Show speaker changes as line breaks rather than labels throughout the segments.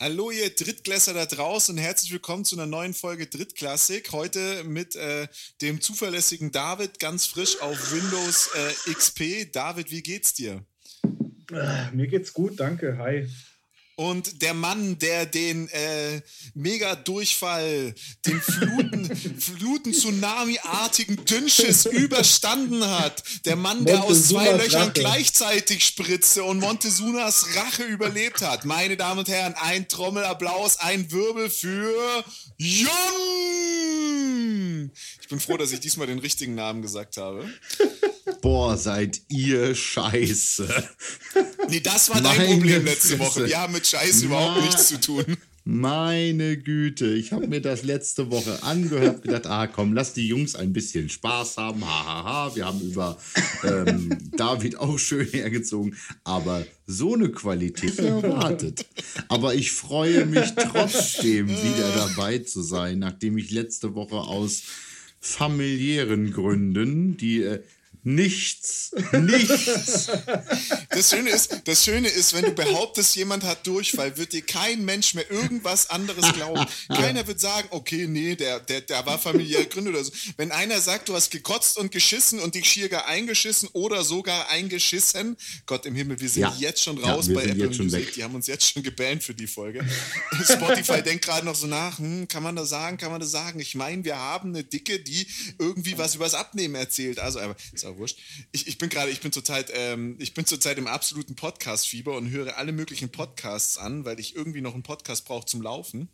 Hallo ihr Drittklässler da draußen und herzlich willkommen zu einer neuen Folge Drittklassik. Heute mit äh, dem zuverlässigen David, ganz frisch auf Windows äh, XP. David, wie geht's dir?
Äh, mir geht's gut, danke. Hi.
Und der Mann, der den äh, Mega-Durchfall, den Fluten, Fluten-Tsunami-artigen Dünnschiss überstanden hat. Der Mann, der aus zwei Löchern Rache. gleichzeitig spritzte und Montezunas Rache überlebt hat. Meine Damen und Herren, ein Trommelapplaus, ein Wirbel für Jon! Ich bin froh, dass ich diesmal den richtigen Namen gesagt habe.
Boah, seid ihr scheiße.
Nee, das war dein Problem letzte Woche. Wir haben mit Scheiße überhaupt nichts zu tun.
Meine Güte, ich habe mir das letzte Woche angehört, gedacht, ah komm, lass die Jungs ein bisschen Spaß haben, hahaha, ha, ha. wir haben über ähm, David auch schön hergezogen, aber so eine Qualität erwartet. Aber ich freue mich trotzdem wieder dabei zu sein, nachdem ich letzte Woche aus familiären Gründen, die äh, Nichts. Nichts.
Das Schöne, ist, das Schöne ist, wenn du behauptest, jemand hat Durchfall, wird dir kein Mensch mehr irgendwas anderes glauben. Keiner wird sagen, okay, nee, der, der, der war familiär gegründet oder so. Wenn einer sagt, du hast gekotzt und geschissen und dich schier gar eingeschissen oder sogar eingeschissen, Gott im Himmel, wir sind ja. jetzt schon raus ja, bei Apple Music. Die haben uns jetzt schon gebannt für die Folge. Spotify denkt gerade noch so nach, hm, kann man das sagen, kann man das sagen? Ich meine, wir haben eine Dicke, die irgendwie was übers Abnehmen erzählt. Also, aber wurscht. Ich, ich bin gerade, ich bin zurzeit, ähm, ich bin zurzeit im absoluten Podcast-Fieber und höre alle möglichen Podcasts an, weil ich irgendwie noch einen Podcast brauche zum Laufen.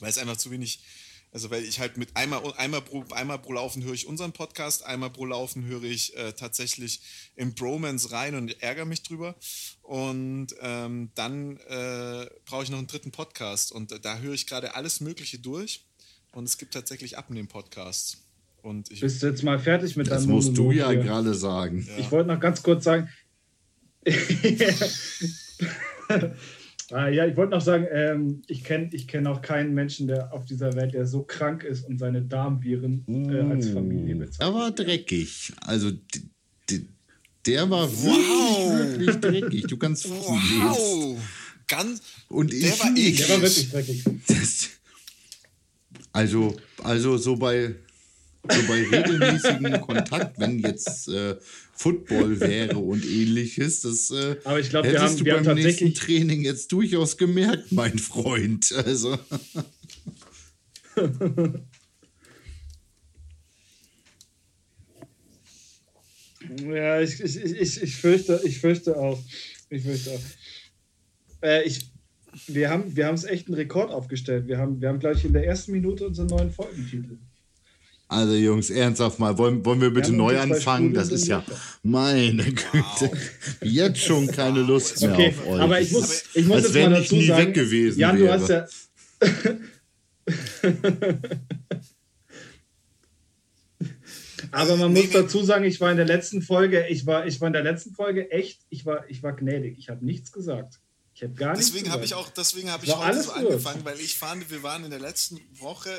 Weil es einfach zu wenig, also weil ich halt mit einmal, einmal, pro, einmal pro Laufen höre ich unseren Podcast, einmal pro Laufen höre ich äh, tatsächlich in Bromance rein und ärgere mich drüber. Und ähm, dann äh, brauche ich noch einen dritten Podcast und äh, da höre ich gerade alles Mögliche durch. Und es gibt tatsächlich Abnehmen-Podcasts. Und ich,
Bist du jetzt mal fertig mit
deinem Das musst Monolog du ja gerade sagen.
Ja. Ich wollte noch ganz kurz sagen. ah, ja, ich wollte noch sagen, ähm, ich kenne ich kenn auch keinen Menschen der auf dieser Welt, der so krank ist und seine Darmviren äh, als Familie bezahlt.
Er war dreckig. Also der war wow. wirklich, wirklich dreckig. Du kannst
wow. Ganz,
und
der
ich,
war eklig.
Der war wirklich dreckig. Das,
also, also so bei so bei regelmäßigem Kontakt, wenn jetzt äh, Football wäre und ähnliches, das äh,
Aber ich glaub,
hättest
wir haben,
du
wir
beim nächsten Training jetzt durchaus gemerkt, mein Freund. Also.
ja, ich, ich, ich, ich, fürchte, ich fürchte auch. Ich fürchte auch. Äh, ich, wir haben wir es echt einen Rekord aufgestellt. Wir haben, wir haben gleich in der ersten Minute unseren neuen Folgentitel.
Also Jungs, ernsthaft mal, wollen, wollen wir bitte ja, neu anfangen? Das ist ja, meine Güte, wow. jetzt schon keine Lust mehr
okay,
auf euch.
Aber ich muss, ich muss Als jetzt mal dazu
nie
sagen,
weg gewesen
Jan,
wäre.
du hast ja... aber man muss dazu sagen, ich war in der letzten Folge, ich war, ich war in der letzten Folge echt, ich war, ich war gnädig. Ich habe nichts gesagt. Ich habe gar nichts
Deswegen habe ich auch, deswegen habe ich heute so angefangen, weil ich fand, wir waren in der letzten Woche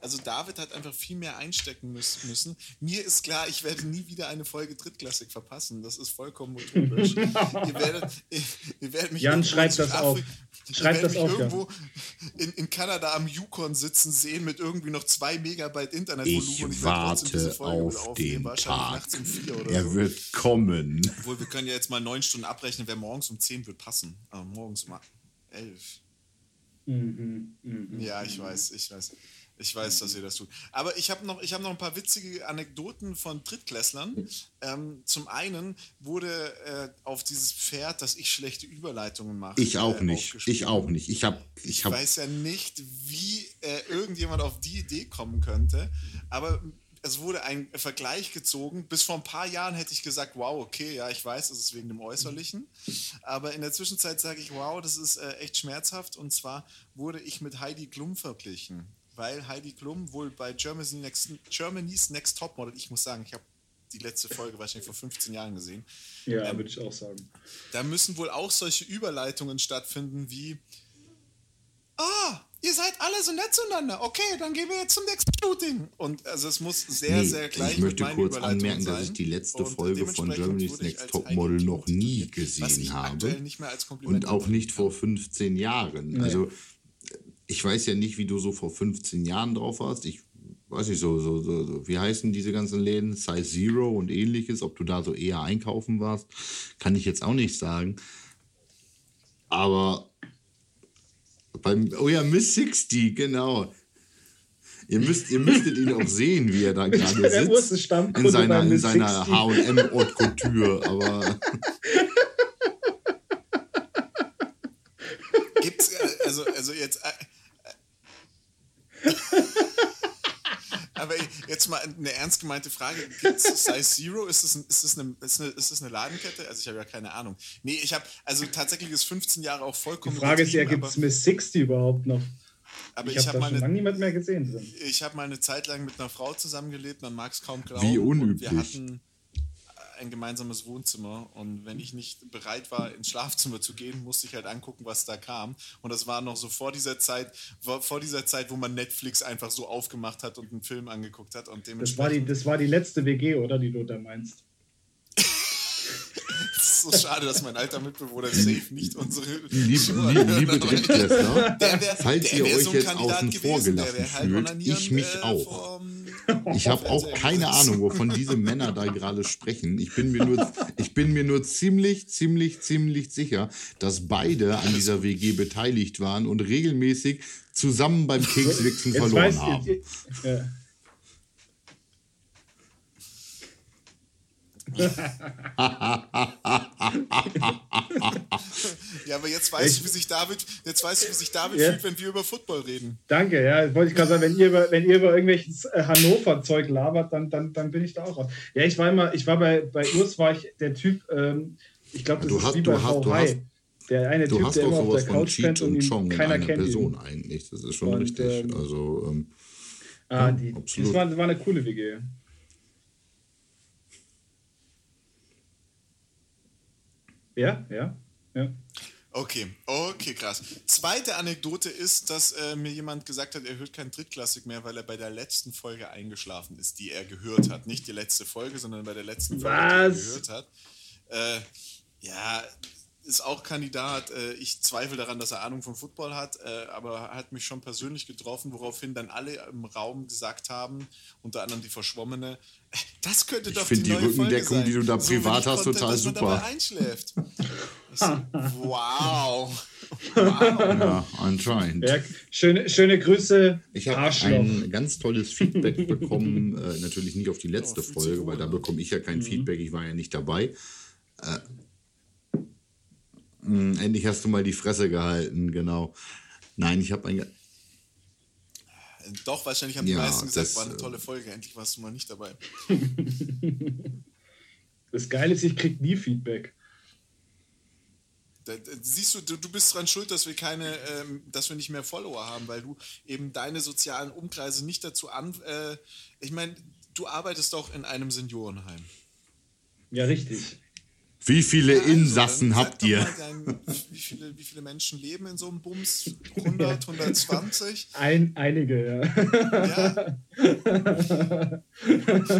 also David hat einfach viel mehr einstecken müssen. Mir ist klar, ich werde nie wieder eine Folge Drittklassik verpassen. Das ist vollkommen utopisch. ihr, werdet, ihr, ihr, werdet mich
Jan schreibt das auf. Schreibt das auf,
irgendwo ja. in, in Kanada am Yukon sitzen sehen mit irgendwie noch zwei Megabyte Internetvolumen.
Ich, ich warte auf den Tag. Um er so. wird kommen.
Obwohl, wir können ja jetzt mal neun Stunden abrechnen, wer morgens um zehn wird passen. Aber morgens um elf.
Mhm, mh,
ja, ich weiß, ich weiß. Ich weiß, dass ihr das tut. Aber ich habe noch, hab noch ein paar witzige Anekdoten von Drittklässlern. Ähm, zum einen wurde äh, auf dieses Pferd, dass ich schlechte Überleitungen mache.
Ich auch äh, nicht. Ich auch nicht. Ich, hab, ich, hab
ich weiß ja nicht, wie äh, irgendjemand auf die Idee kommen könnte. Aber es wurde ein Vergleich gezogen. Bis vor ein paar Jahren hätte ich gesagt, wow, okay, ja, ich weiß, es ist wegen dem Äußerlichen. Aber in der Zwischenzeit sage ich, wow, das ist äh, echt schmerzhaft. Und zwar wurde ich mit Heidi Klum verglichen weil Heidi Klum wohl bei Germany's Next, Germany's Next Topmodel, ich muss sagen, ich habe die letzte Folge wahrscheinlich vor 15 Jahren gesehen.
Ja, ähm, würde ich auch sagen.
Da müssen wohl auch solche Überleitungen stattfinden wie Ah, ihr seid alle so nett zueinander. Okay, dann gehen wir jetzt zum nächsten Shooting. Und also es muss sehr,
Nee,
sehr gleich
ich möchte kurz anmerken, dass
sein.
ich die letzte
Und
Folge von Germany's Next Topmodel noch nie gesehen
ich
habe.
aktuell nicht mehr als Kompliment
Und auch nicht vor 15 Jahren. Also ich weiß ja nicht, wie du so vor 15 Jahren drauf warst. Ich weiß nicht, so, so, so, so wie heißen diese ganzen Läden? Size Zero und ähnliches. Ob du da so eher einkaufen warst, kann ich jetzt auch nicht sagen. Aber beim, oh ja, Miss 60, genau. Ihr, müsst, ihr müsstet ihn auch sehen, wie er da gerade
Der
sitzt. In seiner, in seiner
60.
H&M Haute Couture, aber
Gibt's, äh, also, also jetzt. Aber jetzt mal eine ernst gemeinte Frage. Gibt's Size Zero? Ist das, ein, ist, das eine, ist, eine, ist das eine Ladenkette? Also ich habe ja keine Ahnung. Nee, ich habe, also tatsächlich ist 15 Jahre auch
Die
vollkommen
Frage ist ja, gibt es Miss 60 überhaupt noch?
aber,
ich
ich
habe
habe
schon
mal,
lange
eine-
niemand mehr gesehen drin.
ich hab mal eine Zeit lang mit einer Frau zusammengelebt, man mag es kaum glauben.
Wie
Und
unüblich.
wir hatten ein gemeinsames Wohnzimmer und wenn ich nicht bereit war, ins Schlafzimmer zu gehen, musste ich halt angucken, was da kam. Und das war noch so vor dieser Zeit, vor dieser Zeit, wo man Netflix einfach so aufgemacht hat und einen Film angeguckt hat und
Das war, die,
dementsprechend
das war die letzte WG, oder, die du da meinst?
ist so schade, dass mein alter Mitbewohner safe nicht unsere
lieb, lieb, liebe Drittklässler,
Der wär-
falls
der
ihr euch
so ein
jetzt
Kandidat
außen vor
gewesen, der
gelassen
halt
fühlt, ich mich
äh,
auch. Ich habe auch keine Ahnung, wovon diese Männer da gerade sprechen. Ich bin, mir nur, ich bin mir nur ziemlich, ziemlich, ziemlich sicher, dass beide an dieser WG beteiligt waren und regelmäßig zusammen beim Kekswichsen
Jetzt
verloren
weiß
haben.
ich. Ja.
Ja, aber jetzt weißt du, wie sich David, jetzt weißt du, wie sich David
Ja.
fühlt, wenn wir über Football reden.
Danke, ja, wollte ich gerade sagen, wenn ihr über, wenn ihr über irgendwelches äh, Hannover-Zeug labert, dann, dann, dann bin ich da auch raus. Ja, ich war immer, ich war bei, bei Urs war ich der Typ, ähm, ich glaube, das
Du
ist
hast-
wie
du
bei
hast-
How
du hast-
Der eine
Du
Typ,
hast
der immer auf der
von
Couch
Cheat
und
und Chong in
keiner
einer
kennt
Person
ihn.
eigentlich. Das ist schon
Und,
richtig.
ähm,
also ähm,
Ah, die, das war, war eine coole WG. Ja, ja, ja.
Okay, okay, krass. Zweite Anekdote ist, dass äh, mir jemand gesagt hat, er hört kein Drittklassik mehr, weil er bei der letzten Folge eingeschlafen ist, die er gehört hat. Nicht die letzte Folge, sondern bei der letzten Folge, die er
Was?
gehört hat. Äh, ja, ist auch Kandidat. Äh, ich zweifle daran, dass er Ahnung von Football hat, äh, aber hat mich schon persönlich getroffen, woraufhin dann alle im Raum gesagt haben, unter anderem die Verschwommene, das könnte
Ich
doch
find
die
die
neue Folge
Rückendeckung, die du da
So
privat hast,
Content,
total
dass man
super.
dabei einschläft. So, wow.
ja, anscheinend.
ja schöne, schöne Grüße,
Ich habe ein ganz tolles Feedback bekommen, äh, natürlich nicht auf die letzte
sich
Folge, weil da bekomme ich ja
Mhm.
kein Feedback, ich war ja nicht dabei. Äh, mh, endlich hast du mal die Fresse gehalten, genau. Nein, ich habe ein.
Doch, wahrscheinlich haben die
Ja,
meisten gesagt,
das,
war eine
äh,
tolle Folge, endlich warst du mal nicht dabei.
Das Geile ist, ich krieg nie Feedback.
Da, da, siehst du, du, du bist dran schuld, dass wir keine, ähm, dass wir nicht mehr Follower haben, weil du eben deine sozialen Umkreise nicht dazu an. Äh, ich meine, du arbeitest doch in einem Seniorenheim.
Ja, richtig.
Wie viele
Ja, also,
Insassen habt ihr?
Dein, wie, viele, wie viele Menschen leben in so einem Bums? 100, 120?
Ein, einige, ja.
Ja.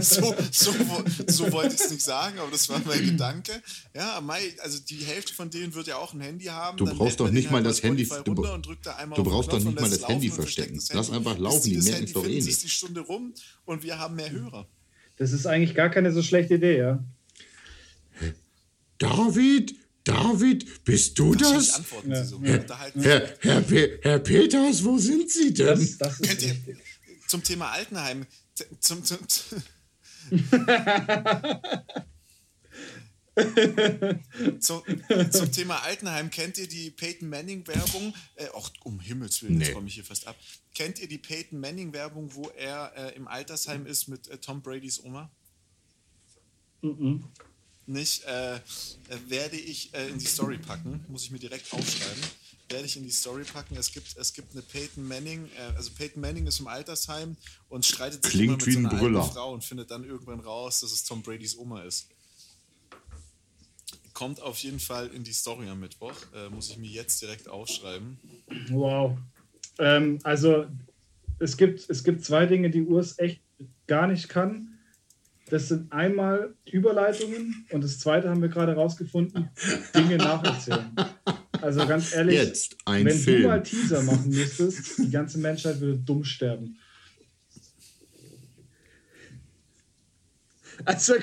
so, so, so wollte ich es nicht sagen, aber das war mein Gedanke. Ja, Mai, also die Hälfte von denen wird ja auch ein Handy haben.
Du
dann
brauchst doch nicht mal
halt
das Handy- du
da
du brauchst doch nicht mal das Handy verstecken.
das
Lass einfach laufen, die merken's
Handy
doch eh nicht.
die Stunde rum und wir haben mehr Hörer.
Das ist eigentlich gar keine so schlechte Idee, ja.
David, David, bist du das?
antworten
Ja.
sie so. Unterhalten
Herr, Herr, Pe Herr Peters, wo sind Sie denn?
Das, das ist
Könnt ihr zum Thema Altenheim, zum, zum, zum, zum Thema Altenheim, kennt ihr die Peyton Manning Werbung? Äh, ach, um Himmels Willen, jetzt
Nee.
räume ich hier fast ab. Kennt ihr die Peyton Manning Werbung, wo er äh, im Altersheim ist mit äh, Tom Bradys Oma?
Mhm.
Nicht, äh, werde ich äh, in die Story packen, muss ich mir direkt aufschreiben. Werde ich in die Story packen. Es gibt, es gibt eine Peyton Manning, äh, also Peyton Manning ist im Altersheim und streitet sich
Klingt
immer mit
wie
so
ein
einer
Brüller.
alten Frau und findet dann irgendwann raus, dass es Tom Bradys Oma ist. Kommt auf jeden Fall in die Story am Mittwoch. Äh, muss ich mir jetzt direkt aufschreiben.
Wow. Ähm, also es gibt, es gibt zwei Dinge, die Urs echt gar nicht kann. Das sind einmal Überleitungen und das zweite haben wir gerade rausgefunden, Dinge nacherzählen. Also ganz ehrlich, wenn
Film.
du mal Teaser machen müsstest, die ganze Menschheit würde dumm sterben. Also,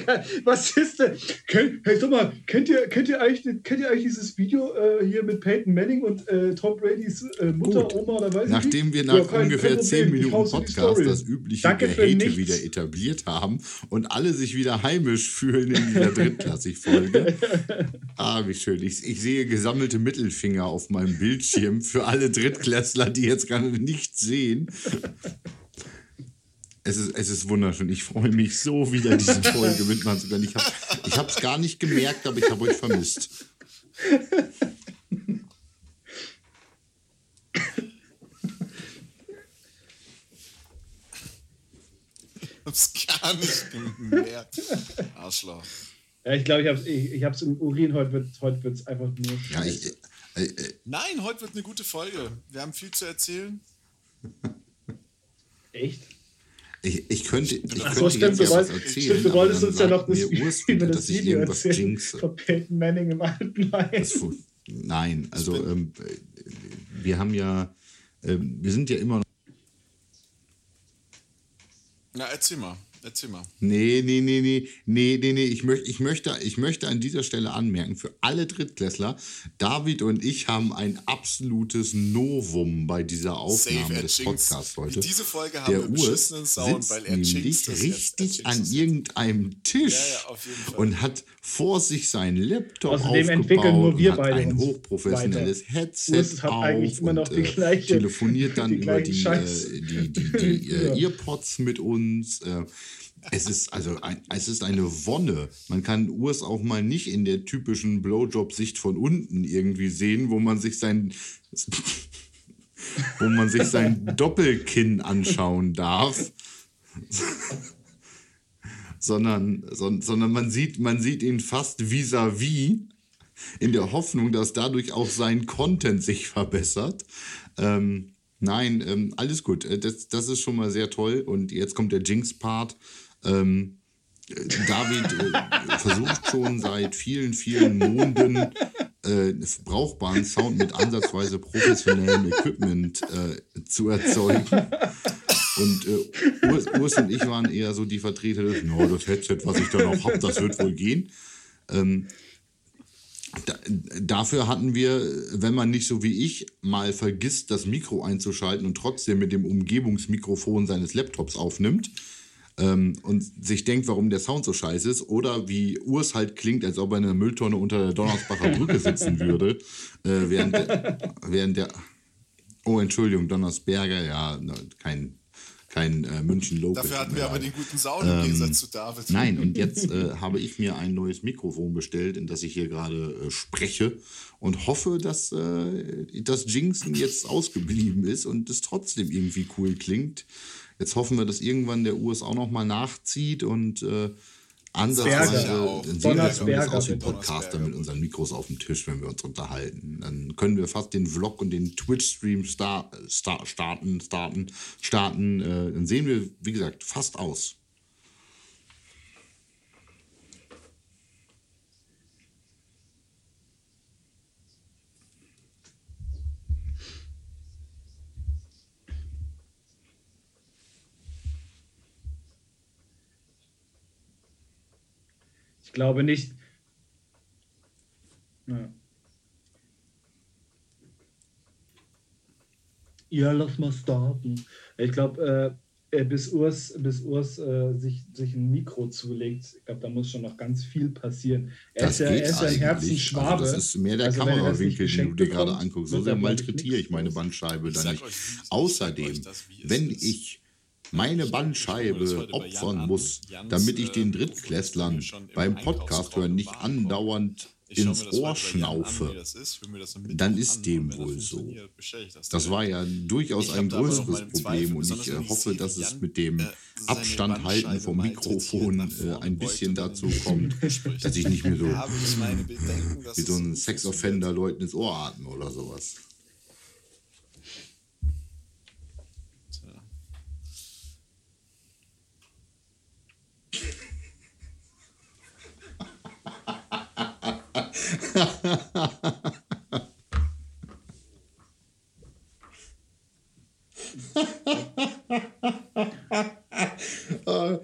was ist denn? Kennt, hey, sag mal, kennt ihr, kennt ihr, eigentlich, kennt ihr eigentlich dieses Video äh, hier mit Peyton Manning und äh, Tom Bradys äh, Mutter,
Gut.
Oma oder weiß
Nachdem wir nach
Ja,
ungefähr
kein
10
Problem, ich
Minuten Podcast das übliche
nichts.
wieder etabliert haben und alle sich wieder heimisch fühlen in dieser Drittklassig-Folge. ah, wie schön. Ich, ich sehe gesammelte Mittelfinger auf meinem Bildschirm für alle Drittklässler, die jetzt gerade nichts sehen. Es ist, es ist wunderschön. Ich freue mich so, wieder diese Folge mitmachen zu können. Ich habe ich es gar nicht gemerkt, aber ich habe euch vermisst.
Hab's gar nicht gemerkt. Arschloch.
Ja, ich glaube, ich habe es ich, ich hab's im Urin. Heute wird es heute wird's einfach nur.
Ja, ich, äh, äh,
Nein, heute wird eine gute Folge. Wir haben viel zu erzählen.
Echt?
Ich, ich könnte, ich könnte
so, stimmt,
jetzt was erzählen,
stimmt, du wolltest uns ja noch das, das
dass ich
Video erzählen
jinxe.
von Peyton Manning im alten
Nein, also ähm, äh, wir haben ja, ähm, wir sind ja immer noch.
Na, erzähl mal. Erzähl mal.
Nee, nee, nee, nee, nee, nee, nee. Ich, möcht, ich, möchte, ich möchte an dieser Stelle anmerken, für alle Drittklässler, David und ich haben ein absolutes Novum bei dieser Aufnahme
er
des. Podcasts heute.
Diese Folge haben
Der
wir
Urs
beschissenen Sound,
sitzt
weil er
nämlich
jetzt. Er
richtig
jinxt
an irgendeinem Tisch
Ja, ja, auf jeden Fall.
und hat vor sich seinen Laptop
Außerdem
aufgebaut
entwickeln nur wir
und hat
beide
ein hochprofessionelles
weiter.
Headset
Urs hat
auf
eigentlich immer noch
und
die
äh,
gleiche-
telefoniert dann
die
über
gleichen
die, äh, die, die, die äh,
Ja.
Earpods mit uns. Äh, es ist also ein, es ist eine Wonne. Man kann Urs auch mal nicht in der typischen Blowjob-Sicht von unten irgendwie sehen, wo man sich sein wo man sich sein Doppelkinn anschauen darf. sondern, son, sondern man sieht, man sieht ihn fast vis-à-vis in der Hoffnung, dass dadurch auch sein Content sich verbessert. Ähm, nein, ähm, alles gut. Äh, Das, das ist schon mal sehr toll. Und jetzt kommt der Jinx-Part. Ähm, äh, David äh, versucht schon seit vielen, vielen Monaten äh, brauchbaren Sound mit ansatzweise professionellem Equipment äh, zu erzeugen. Und äh, Urs, Urs und ich waren eher so die Vertreter des, no, das Headset, was ich da noch habe, das wird wohl gehen. Ähm, da, dafür hatten wir, wenn man nicht so wie ich mal vergisst, das Mikro einzuschalten und trotzdem mit dem Umgebungsmikrofon seines Laptops aufnimmt ähm, und sich denkt, warum der Sound so scheiße ist, oder wie Urs halt klingt, als ob er in einer Mülltonne unter der Donnersbacher Brücke sitzen würde, äh, während, der, während der. Oh, Entschuldigung, Donnersberger, ja, kein, kein äh, München-Local.
Dafür hatten wir aber den guten Sound im Gegensatz zu David.
Nein, und jetzt äh, habe ich mir ein neues Mikrofon bestellt, in das ich hier gerade äh, spreche und hoffe, dass äh, das Jinxen jetzt ausgeblieben ist und es trotzdem irgendwie cool klingt. Jetzt hoffen wir, dass irgendwann der US auch noch mal nachzieht und äh, ansatzweise wir
Donnersberger
aus wie Podcaster mit unseren Mikros auf dem Tisch, wenn wir uns unterhalten. Dann können wir fast den Vlog und den Twitch-Stream star star starten, starten, starten. Äh, dann sehen wir, wie gesagt, fast aus.
Glaube nicht. Ja. Ja, lass mal starten. Ich glaube, äh, äh, bis Urs, bis Urs äh, sich, sich ein Mikro zulegt, ich glaube, da muss schon noch ganz viel passieren. Er ist ja, er ist ja ein Herzensschwabe.
Also das ist mehr der
Also er das
Kamerawinkel, den du dir gerade anguckst. So sehr
er,
malträtiere ich meine. Bandscheibe
Ich
da
sag
nicht. Außerdem,
das,
wenn
ist.
ich meine
das
Bandscheibe opfern muss, damit ich den
äh,
Drittklässlern
schon im
beim Podcast hören nicht
mir
ins Ohr schnaufe. Dann ist dem wohl so.
das
war ja durchaus ein größeres Problem und ich äh, hoffe, dass es mit dem
äh,
Abstand halten vom Mikrofon äh, ein bisschen dazu
den
kommt, dass ich nicht mehr so wie so ein Sexoffender Leuten ins Ohr atme oder sowas. Äh,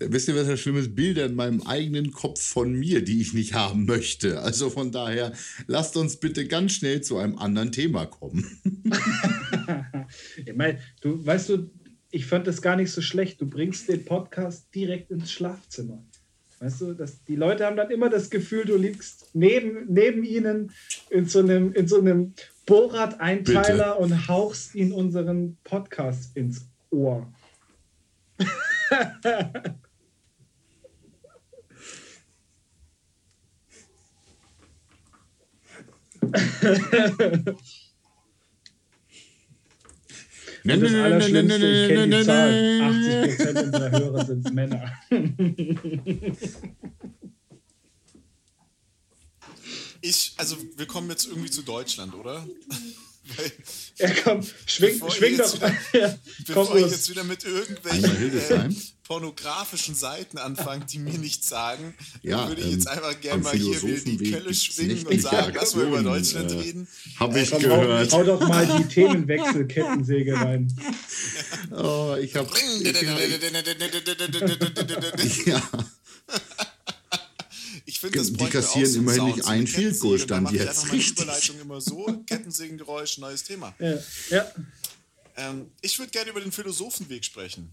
wisst ihr, was das Schlimme ist? Bilder in meinem eigenen Kopf von mir, die ich nicht haben möchte. Also von daher, lasst uns bitte ganz schnell zu einem anderen Thema kommen.
ich meine, du weißt du, ich fand das gar nicht so schlecht. Du bringst den Podcast direkt ins Schlafzimmer. Weißt du, dass die Leute haben dann immer das Gefühl, du liegst neben, neben ihnen in so einem, in so einem Bohrrad-Einteiler und hauchst ihnen unseren Podcast ins Ohr.
Nein,
das
nein, nein, nein,
Allerschlimmste,
nein,
ich kenne
nein,
die
nein,
Zahlen.
nein.
80% unserer Hörer sind Männer.
Ich, also wir kommen jetzt irgendwie zu Deutschland, oder? Weil,
Ja, komm, schwing,
Bevor
schwing
ihr jetzt
doch.
wieder-
Ja,
bevor ich jetzt wieder mit irgendwelchen äh, pornografischen Seiten anfange, die mir nichts sagen,
Ja,
dann würde ich jetzt
ähm,
einfach
am
gerne mal hier wieder die Kelle schwingen und sagen, lass mal über Deutschland
äh,
reden.
Hab ich
Komm, hau,
gehört.
hau doch mal die Themenwechsel-Kettensäge rein.
Oh, ich hab. Ja,
Ich finde, das
Die kassieren
auch so
immerhin
Sound,
nicht einen Field Goal
Kettensäge,
Stand
dann mache ich
jetzt. Richtig.
Überleitung immer so, Kettensägengeräusch, neues Thema.
Ja, ja.
Ähm, ich würde gerne über den Philosophenweg sprechen.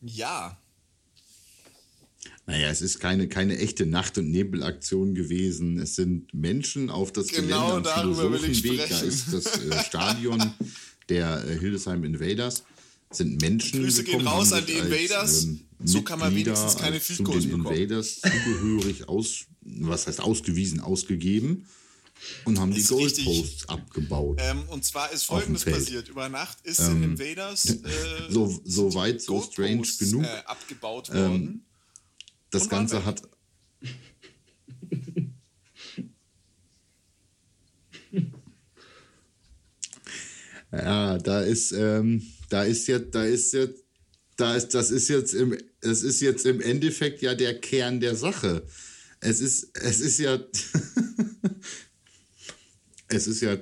Ja,
Naja, es ist keine, keine echte Nacht- und Nebelaktion gewesen. Es sind Menschen auf das
Genau
Gelände am Philosophenweg. Da ist das äh, Stadion der äh, Hildesheim Invaders. Sind Menschen
Grüße gehen raus an die Invaders.
ähm,
So kann man wenigstens keine
als
Field
zu
Goals
den
bekommen.
Invaders zugehörig aus, was heißt ausgewiesen, ausgegeben und haben die. Goalposts abgebaut.
ähm, und zwar ist folgendes passiert. Über Nacht ist in Invaders äh,
so, so weit, so strange genug.
Äh, abgebaut worden.
Das
und
Ganze hat. ja, da ist, ähm, da ist jetzt, da ist jetzt, da ist, das ist jetzt im, das ist jetzt im Endeffekt ja der Kern der Sache. Es ist, es ist ja, es ist ja,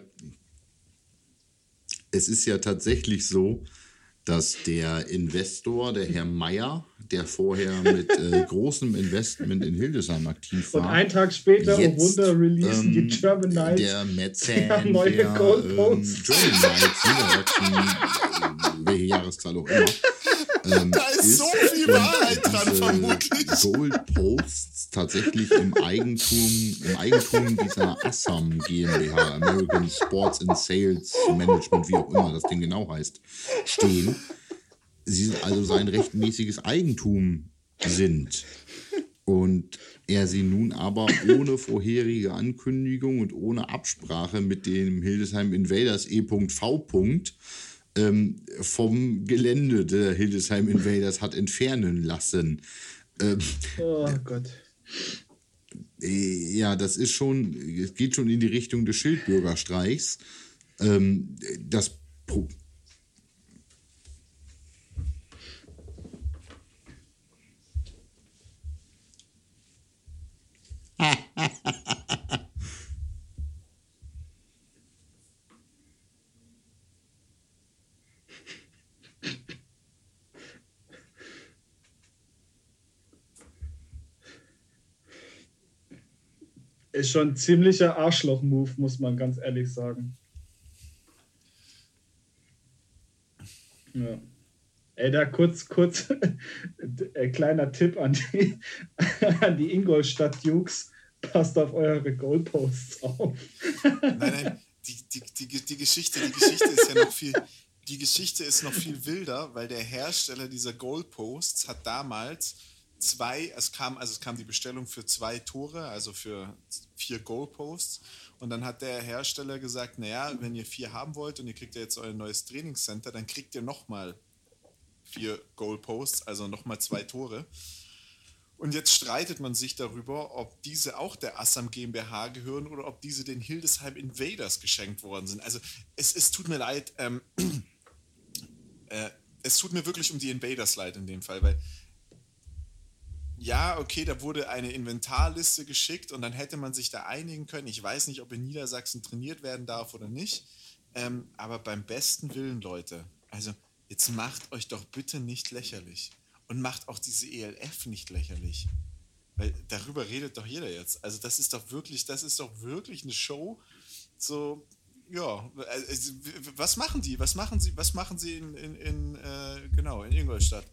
es ist ja tatsächlich so, dass der Investor, der Herr Meier, der vorher mit äh, großem Investment in Hildesheim aktiv war,
Und einen Tag später, oh
jetzt,
Wunder, releasen die
ähm,
German Knights.
der Mäzen,
haben neue
der ähm,
Goalposts.
German Knights äh, welche Jahreszahl auch immer. Ähm,
Da ist so viel Wahrheit dran, vermutlich.
Goalposts tatsächlich im Eigentum, im Eigentum dieser Assam GmbH, American Sports and Sales Management, wie auch immer das Ding genau heißt, stehen. Sie also sein rechtmäßiges Eigentum sind. Und er sie nun aber ohne vorherige Ankündigung und ohne Absprache mit dem Hildesheim Invaders E.V. Ähm, vom Gelände der Hildesheim Invaders hat entfernen lassen. Ähm,
oh Gott.
Äh, ja, das ist schon, es geht schon in die Richtung des Schildbürgerstreichs. Ähm, das Pro
Ist schon ein ziemlicher Arschloch-Move, muss man ganz ehrlich sagen. Ja. Ey, da kurz, kurz, äh, kleiner Tipp an die, an die Ingolstadt Dukes. Passt auf eure Goalposts auf.
Nein, nein, die, die, die, die, Geschichte, die Geschichte ist ja noch viel, die Geschichte ist noch viel wilder, weil der Hersteller dieser Goalposts hat damals zwei, es kam, also es kam die Bestellung für zwei Tore, also für vier Goalposts. Und dann hat der Hersteller gesagt, naja, wenn ihr vier haben wollt und ihr kriegt ja jetzt euer neues Trainingscenter, dann kriegt ihr nochmal vier Goalposts, also nochmal zwei Tore. Und jetzt streitet man sich darüber, ob diese auch der Assam GmbH gehören oder ob diese den Hildesheim Invaders geschenkt worden sind. Also es, es tut mir leid, ähm, äh, es tut mir wirklich um die Invaders leid in dem Fall, weil ja, okay, da wurde eine Inventarliste geschickt und dann hätte man sich da einigen können. Ich weiß nicht, ob in Niedersachsen trainiert werden darf oder nicht. Ähm, aber beim besten Willen, Leute, also jetzt macht euch doch bitte nicht lächerlich. Und macht auch diese ELF nicht lächerlich. Weil darüber redet doch jeder jetzt. Also das ist doch wirklich, das ist doch wirklich eine Show. So, ja, also, was machen die? Was machen sie? Was machen sie in, in, in äh, genau in Ingolstadt?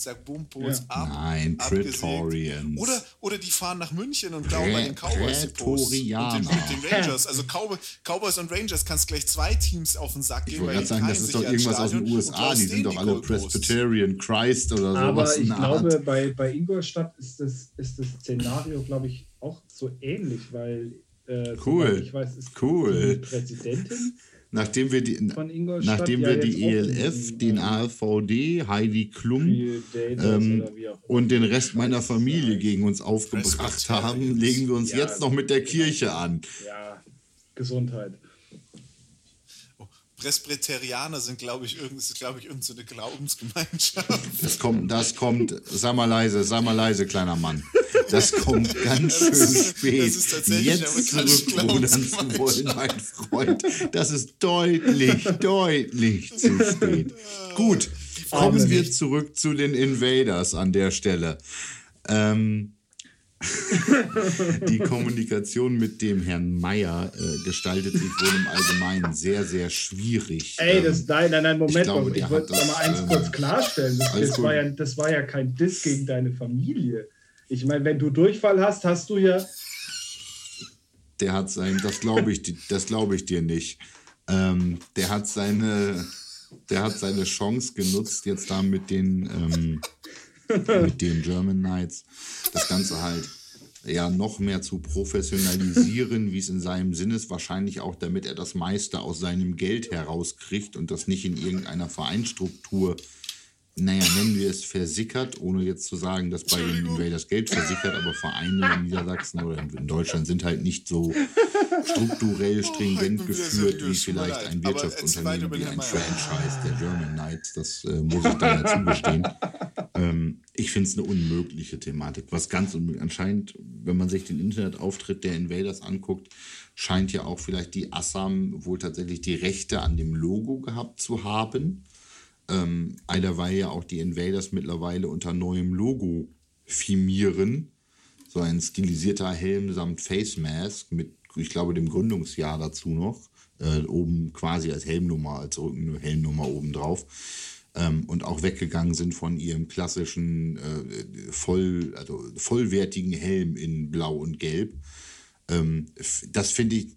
Sag Bumpos ja. ab.
Nein, Praetorians.
Oder, oder die fahren nach München und glauben bei den Cowboys. Und den, den Rangers. Also Cowboy, Cowboys und Rangers kannst gleich zwei Teams auf den Sack gehen.
Ich wollte gerade sagen, das ist doch irgendwas aus den USA. Die sind doch alle Presbyterian Christ oder sowas.
Aber ich glaube, bei, bei Ingolstadt ist das, ist das Szenario, glaube ich, auch so ähnlich, weil äh,
cool.
ich weiß, ist
cool.
die Präsidentin
Nachdem wir die, nachdem wir die ELF, den AVD, Heidi Klum ähm, und den Rest meiner Familie gegen uns aufgebracht haben, legen wir uns ja, jetzt noch mit der Kirche an.
Ja, Gesundheit.
Presbyterianer sind, glaube ich, irgend, ist, glaube ich, irgendeine so Glaubensgemeinschaft.
Das kommt, das kommt, sei mal leise, sei mal leise, kleiner Mann. Das kommt ganz schön ist, spät. Jetzt zurückrudern zu wollen, mein Freund. Das ist deutlich, deutlich zu spät. Gut, kommen wir zurück zu den Invaders an der Stelle. Ähm, die Kommunikation mit dem Herrn Meier äh, gestaltet sich wohl im Allgemeinen sehr, sehr schwierig.
Ey, das, ähm, nein, nein, nein, Moment, ich, glaube, ich wollte noch mal eins ähm, kurz klarstellen. Das, das war ja, das war ja kein Diss gegen deine Familie. Ich meine, wenn du Durchfall hast, hast du ja.
Der hat sein, das glaube ich, das glaube ich dir nicht. Ähm, der hat seine, der hat seine Chance genutzt, jetzt da mit den ähm, mit den German Knights, das Ganze halt ja noch mehr zu professionalisieren, wie es in seinem Sinn ist, wahrscheinlich auch damit er das meiste aus seinem Geld herauskriegt und das nicht in irgendeiner Vereinsstruktur naja, nennen wir es versickert, ohne jetzt zu sagen, dass bei den Invaders Geld versickert, aber Vereine in Niedersachsen oder in Deutschland sind halt nicht so strukturell oh, stringent oh, geführt wie vielleicht ein Wirtschaftsunternehmen wie ein Franchise der German Knights. Das äh, muss ich da ja zugestehen. Ähm, ich finde es eine unmögliche Thematik. Was ganz unmöglich anscheinend, wenn man sich den Internetauftritt der Invaders anguckt, scheint ja auch vielleicht die Assam wohl tatsächlich die Rechte an dem Logo gehabt zu haben ähm, weil ja auch die Invaders mittlerweile unter neuem Logo firmieren. So ein stilisierter Helm samt Face Mask mit, ich glaube, dem Gründungsjahr dazu noch. Äh, oben quasi als Helmnummer, als Rückenhelmnummer oben drauf. Ähm, und auch weggegangen sind von ihrem klassischen äh, voll, also vollwertigen Helm in Blau und Gelb. Ähm, das finde ich,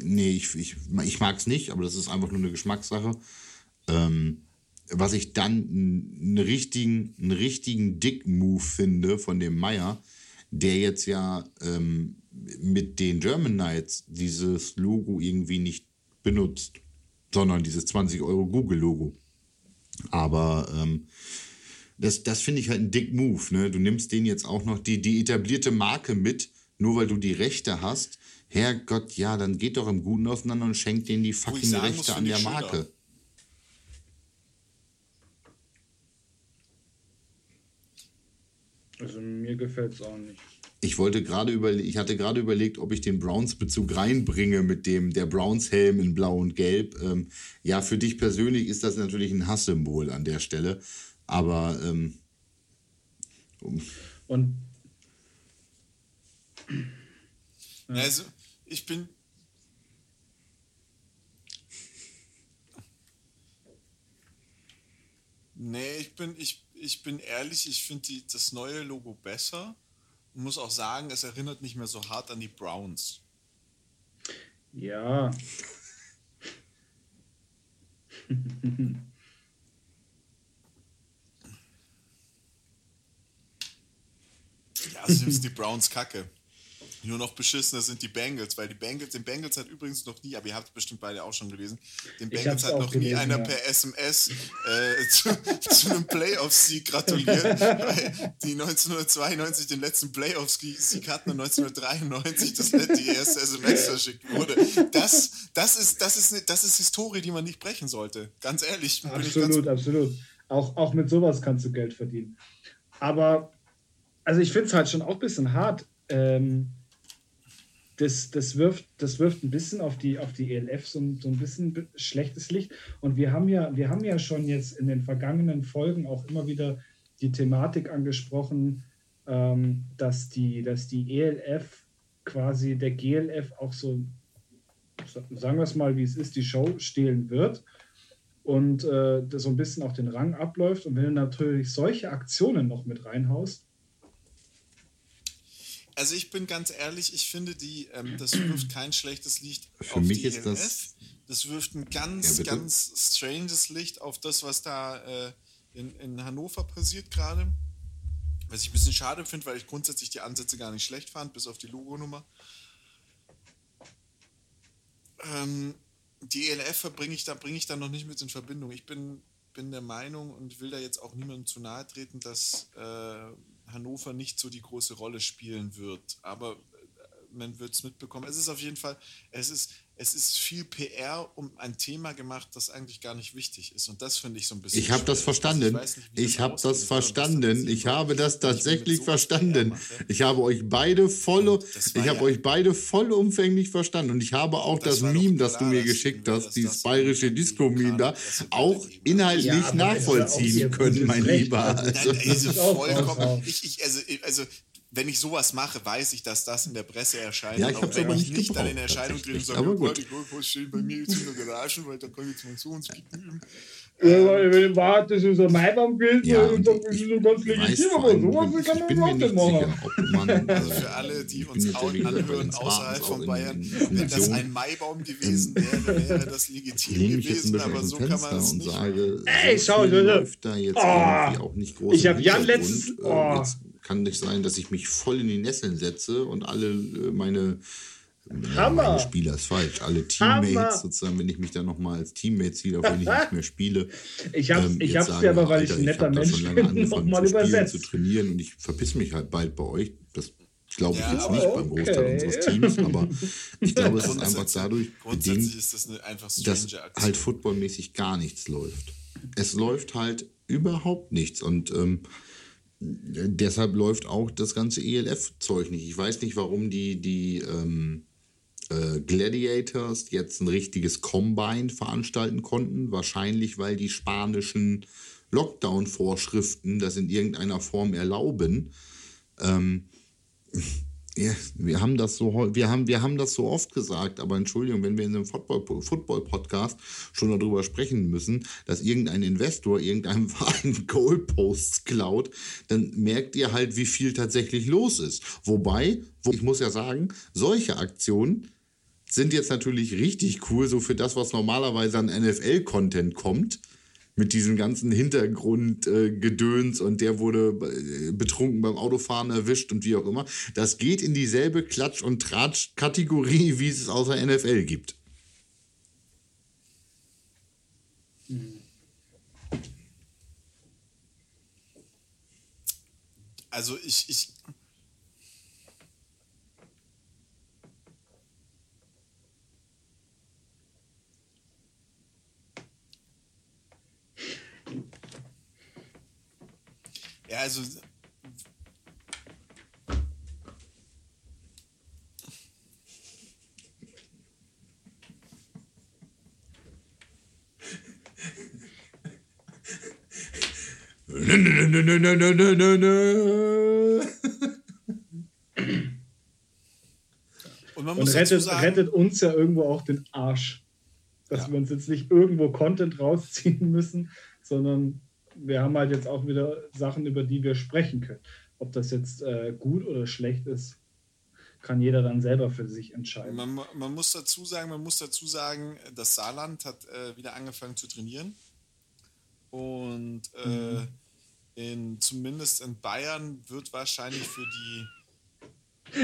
nee, ich, ich, ich mag es nicht, aber das ist einfach nur eine Geschmackssache. Ähm, was ich dann einen richtigen, einen richtigen Dick-Move finde von dem Meier, der jetzt ja ähm, mit den German Knights dieses Logo irgendwie nicht benutzt, sondern dieses 20 Euro Google-Logo. Aber ähm, das, das finde ich halt ein Dick Move. Ne? Du nimmst denen jetzt auch noch die, die etablierte Marke mit, nur weil du die Rechte hast. Herrgott, ja, dann geht doch im Guten auseinander und schenkt denen die fucking Rechte an der Marke.
Also mir gefällt es auch nicht.
Ich wollte gerade überlegen, ich hatte gerade überlegt, ob ich den Browns-Bezug reinbringe mit dem der Browns-Helm in Blau und Gelb. Ähm, ja, für dich persönlich ist das natürlich ein Hasssymbol an der Stelle. Aber ähm,
um. und
also ich bin Nee, ich bin, ich, ich bin ehrlich, ich finde das neue Logo besser. Ich muss auch sagen, es erinnert nicht mehr so hart an die Browns.
Ja.
ja, sind die Browns kacke. Nur noch beschissener sind die Bengals, weil die Bengals, den Bengals hat übrigens noch nie, aber ihr habt es bestimmt beide auch schon gelesen, den Bengals hat noch gelesen, nie einer ja. per SMS äh, zu, zu, einem Playoff-Sieg gratuliert, weil die 1992 den letzten Playoff-Sieg hatten und 1993 das die erste SMS verschickt wurde. Das, das, ist, das, ist, das ist Historie, die man nicht brechen sollte. Ganz ehrlich.
Absolut, absolut. Auch, auch mit sowas kannst du Geld verdienen. Aber also ich finde es halt schon auch ein bisschen hart. Ähm, das, das, wirft, das wirft ein bisschen auf die, auf die ELF so, so ein bisschen schlechtes Licht. Und wir haben, ja, wir haben ja schon jetzt in den vergangenen Folgen auch immer wieder die Thematik angesprochen, ähm, dass, die, dass die ELF quasi der GLF auch so, sagen wir es mal, wie es ist, die Show stehlen wird und äh, so ein bisschen auch den Rang abläuft. Und wenn du natürlich solche Aktionen noch mit reinhaust,
also ich bin ganz ehrlich, ich finde, die, ähm, das wirft kein schlechtes Licht
Für
auf
mich
die
ist das-
Das wirft ein ganz,
Ja,
ganz stranges Licht auf das, was da äh, in, in Hannover passiert gerade. Was ich ein bisschen schade finde, weil ich grundsätzlich die Ansätze gar nicht schlecht fand, bis auf die Logonummer. Ähm, die ELF verbringe ich da, bringe ich da noch nicht mit in Verbindung. Ich bin, bin der Meinung und will da jetzt auch niemandem zu nahe treten, dass äh, Hannover nicht so die große Rolle spielen wird. Aber äh, man wird es mitbekommen. Es ist auf jeden Fall, es ist, es ist viel PR um ein Thema gemacht, das eigentlich gar nicht wichtig ist. Und das finde ich so ein bisschen.
Ich habe das verstanden.
Also wie
Ich habe das verstanden.
passieren
Ich habe das
ich
tatsächlich
PR
verstanden. Ich habe euch beide voll,
das
ich habe
ja-
euch beide vollumfänglich verstanden und ich habe auch
Das
das, Meme, das du
klar,
mir geschickt hast, dieses
das
bayerische Disco-Meme da,
das
auch inhaltlich
Ja, das
nachvollziehen können, mein. Lieber.
Also-
Nein, also vollkommen. Ich, ich, also, also, wenn ich sowas mache, weiß ich, dass das in der Presse erscheint.
Ja, ich
wenn
aber
ich
nicht
nicht dann in Erscheinung trete und
tatsächlich.
sage,
Aber
oh
gut.
Gott, ich wollte stehen bei mir jetzt in der Garage, weil da kann ich jetzt mal so uns üben.
Ja, weil wenn Wahrheit das ist ein Maibaum gewesen
ja,
und das ist so ganz legitim, aber sowas
ich
kann man überhaupt
nicht
machen.
sicher, man,
Also für alle, die uns anhören außerhalb von Bayern, wenn das ein Maibaum gewesen wäre, wäre das legitim gewesen, aber so kann man es nicht.
sage,
Ey, schau, Leute.
läuft da jetzt irgendwie auch nicht groß
Ich
im
hab Jan letztens-
Äh,
oh.
Jetzt kann nicht sein, dass ich mich voll in die Nesseln setze und alle äh, meine ja,
Hammer.
meine Spieler ist falsch, alle
Hammer.
Teammates sozusagen, wenn ich mich dann nochmal als Teammate ziehe, auch wenn ich nicht mehr spiele.
Ich hab's,
ähm,
ich hab's
sagen,
dir aber, weil
Alter,
ich ein netter
da
Mensch
schon lange
bin,
angefangen
nochmal
zu spielen,
übersetzt.
zu trainieren und ich verpiss mich halt bald bei euch. Das glaube ich
Ja,
jetzt nicht beim Großteil
okay.
unseres Teams, aber ich glaube, es ist einfach dadurch
Grundsätzlich
bedingt,
ist das eine einfach
dass halt footballmäßig gar nichts läuft. Es läuft halt überhaupt nichts und ähm, deshalb läuft auch das ganze ELF-Zeug nicht. Ich weiß nicht, warum die, die ähm, äh, Gladiators jetzt ein richtiges Combine veranstalten konnten. Wahrscheinlich, weil die spanischen Lockdown-Vorschriften das in irgendeiner Form erlauben. Ähm, ja, wir haben das so wir haben, wir haben das so oft gesagt, aber Entschuldigung, wenn wir in einem Football- Football-Podcast schon darüber sprechen müssen, dass irgendein Investor irgendeinem Verein Goalposts klaut, dann merkt ihr halt, wie viel tatsächlich los ist. Wobei, wo, ich muss ja sagen, solche Aktionen sind jetzt natürlich richtig cool, so für das, was normalerweise an NFL-Content kommt. Mit diesem ganzen Hintergrundgedöns äh, und der wurde äh, betrunken beim Autofahren erwischt und wie auch immer. Das geht in dieselbe Klatsch- und Tratsch-Kategorie, wie es aus der NFL gibt.
Also ich, ich, ja, also
Nö, nö, nö, nö, nö, nö, nö, nö.
und man
Und
muss dazu
rettet,
sagen,
rettet uns ja irgendwo auch den Arsch. Dass
Ja.
wir uns jetzt nicht irgendwo Content rausziehen müssen, sondern wir haben halt jetzt auch wieder Sachen, über die wir sprechen können. Ob das jetzt äh, gut oder schlecht ist, kann jeder dann selber für sich entscheiden.
Man, man muss dazu sagen, man muss dazu sagen, das Saarland hat äh, wieder angefangen zu trainieren. Und äh, in, zumindest in Bayern wird wahrscheinlich für die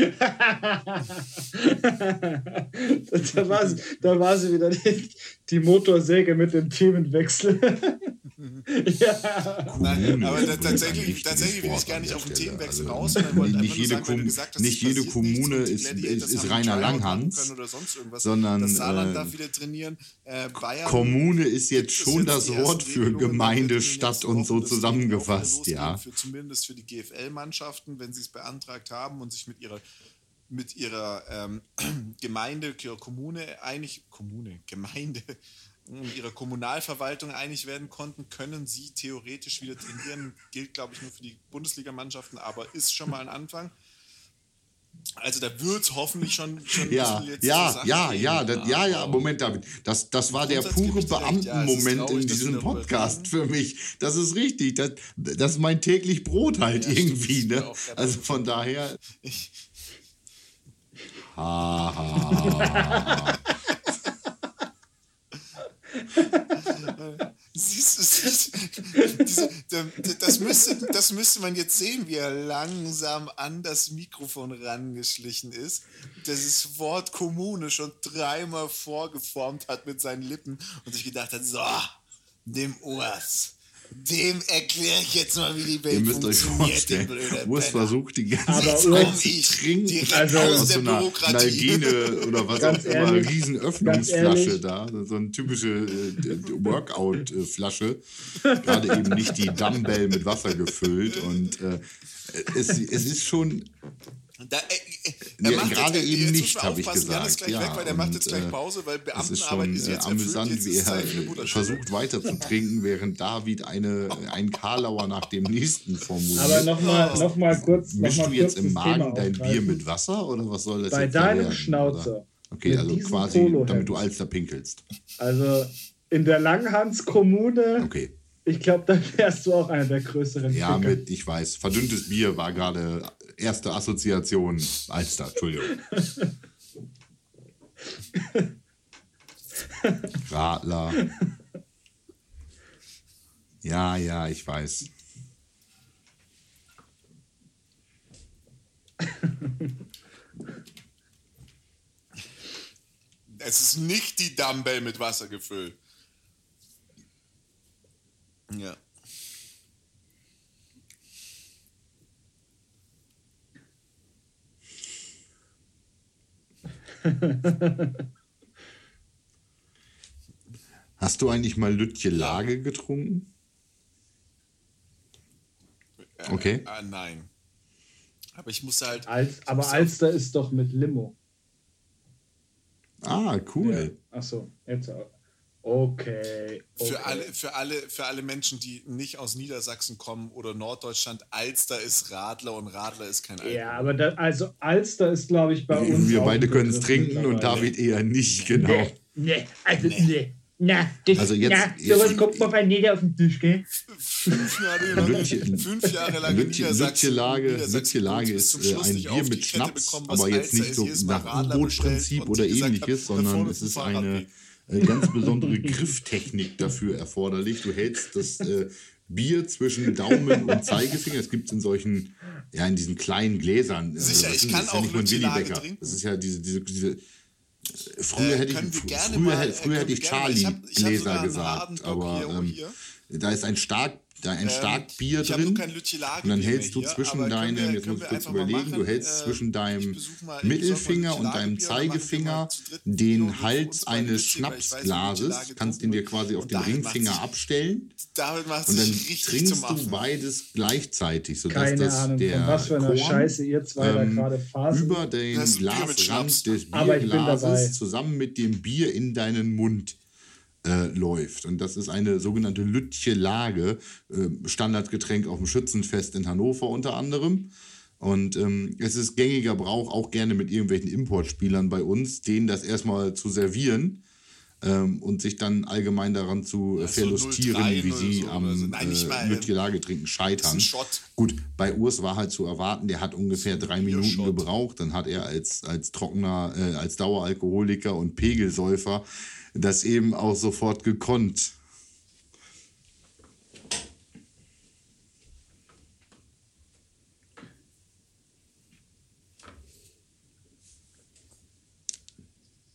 da, war sie, da war sie wieder die, die Motorsäge mit dem Themenwechsel. ja.
Nein, aber da, tatsächlich, tatsächlich will ich gar nicht auf den Themenwechsel
Stelle.
raus.
Also,
sondern wollte
nicht
einfach nur
jede,
sagen,
Kom
gesagt
nicht jede
nichts
Kommune ist, ist, ist reiner Langhans,
können Oder sonst irgendwas.
sondern
das Saarland
äh,
darf wieder trainieren. Äh, Bayern
Kommune ist jetzt schon
jetzt
das Wort für Gemeinde, Stadt und so zusammengefasst, ja.
Für, zumindest für die GFL-Mannschaften, wenn sie es beantragt haben und sich mit ihrer mit ihrer ähm, Gemeinde, ihrer Kommune einig, Kommune, Gemeinde, mit ihrer Kommunalverwaltung einig werden konnten, können sie theoretisch wieder trainieren. Gilt, glaube ich, nur für die Bundesligamannschaften, aber ist schon mal ein Anfang. Also da wird es hoffentlich schon, schon
Ja, ja, ja, ja, das, ja, ja, Moment, David. Das, das war der pure.
Ja,
Beamtenmoment
traurig,
in diesem Podcast für mich. Das ist richtig. Das, das ist mein täglich Brot halt
Ja,
irgendwie. Ne? Also von daher.
Ich,
Haha.
Siehst du, siehst du, das, müsste, das müsste man jetzt sehen, wie er langsam an das Mikrofon rangeschlichen ist. Dieses Wort Kommune schon dreimal vorgeformt hat mit seinen Lippen und sich gedacht hat, so, dem Urs, dem erkläre ich jetzt mal, wie die
Ihr
Welt
müsst euch vorstellen,
Penner.
versucht die ganze
Aber
Zeit zu
ich
trinken
direkt
Also-
aus
so einer
Bürokratie.
Nalgene oder was
Ganz
auch immer,
ehrlich,
riesen Öffnungsflasche da, so eine typische äh, Workout-Flasche, gerade eben nicht die Dumbbell mit Wasser gefüllt und äh, es, es ist schon
Da, äh,
Ja,
er macht
gerade
jetzt,
eben
jetzt
nicht,
man
hab ich gesagt,
gleich
ja,
weg, weil der macht jetzt gleich
äh,
Pause, weil
Es ist
Beamtenarbeit
schon
ist
äh,
jetzt
amüsant,
erfüllt,
wie er äh, versucht weiter zu trinken, während David eine, ein Karlauer nach dem nächsten formuliert.
Aber nochmal noch mal kurz. Noch
Mischst
mal
du jetzt im Magen dein Bier mit Wasser oder was soll das
Bei
jetzt
deinem
werden,
Schnauzer.
oder? Okay, also quasi, damit du Alster pinkelst.
Also in der Langhans-Kommune,
Okay.
ich glaube, da wärst du auch einer der größeren
Ja,
Ficker.
mit, ich weiß, verdünntes Bier war gerade erste Assoziation Alster, Entschuldigung. Radler. Ja, ja, ich weiß.
Es ist nicht die Dumbbell mit Wasser gefüllt. Ja.
Hast du eigentlich mal Lütje Lage getrunken?
Äh,
Okay.
Äh, nein. Aber ich muss halt.
Als,
ich
aber
muss
Alster ist doch mit Limo.
Ah, cool.
Achso, jetzt auch. Okay. okay.
Für alle, für, alle, für alle Menschen, die nicht aus Niedersachsen kommen oder Norddeutschland, Alster ist Radler und Radler ist kein Alkohol.
Ja, aber da, also Alster ist, glaube ich, bei uns.
Wir
auch
beide können es trinken und. David eher nicht, genau.
Nee, nee, also nee. Na, das,
Also jetzt-
na,
jetzt-
sowas kommt mal bei Nieder auf den Tisch, gell?
Fünf Jahre lang, fünf Jahre lang in
Lütje,
Niedersachsen.
Lütje Lage,
Niedersachsen
Lütje Lage
bis
ist
zum
äh,
Schluss
ein
nicht
Bier mit Schnaps,
bekommen,
aber jetzt nicht
ist.
so nach U-Boot-Prinzip oder ähnliches, sondern es
ist
ist eine ganz besondere Grifftechnik dafür erforderlich. Du hältst das äh, Bier zwischen Daumen und Zeigefinger. Es gibt es in solchen, ja, in diesen kleinen Gläsern. Also
Sicher,
das
ich
ist-
kann
ist ja
auch
nicht
Lage trinken.
Das ist ja diese, diese, diese Früher
Äh,
hätte
können
ich, früher,
mal- äh,
früher hätte ich Charlie-Gläser gesagt, aber ähm, da ist ein stark, da ein
Ähm,
stark Bier
ich hab nur
drin. Und dann hältst du
hier,
zwischen deinem, jetzt muss ich kurz überlegen, du
machen,
hältst
äh,
zwischen deinem Mittelfinger und deinem Zeigefinger den Hals eines Schnapsglases, kannst den dir quasi auf den Ringfinger
sich-
abstellen und dann trinkst du beides gleichzeitig, sodass
Keine
das
Ahnung,
der
was für
Korn
Scheiße ihr zwei da
ähm,
gerade
über den. Glasrand des. Bierglases zusammen mit dem Bier in deinen Mund äh, läuft. Und das ist eine sogenannte Lütje Lage, äh, Standardgetränk auf dem Schützenfest in Hannover unter anderem. Und ähm, es ist gängiger Brauch, auch gerne mit irgendwelchen Importspielern bei uns, denen das erstmal zu servieren ähm, und sich dann allgemein daran zu äh,
Ja, so
verlustieren,
03
wie sie
so
am
so. Nein, nicht mal,
äh,
ist
scheitern. Gut, bei Urs war halt zu erwarten, der hat ungefähr drei Minuten gebraucht. Dann hat er als, als trockener, äh, als Daueralkoholiker und Pegelsäufer das eben auch sofort gekonnt.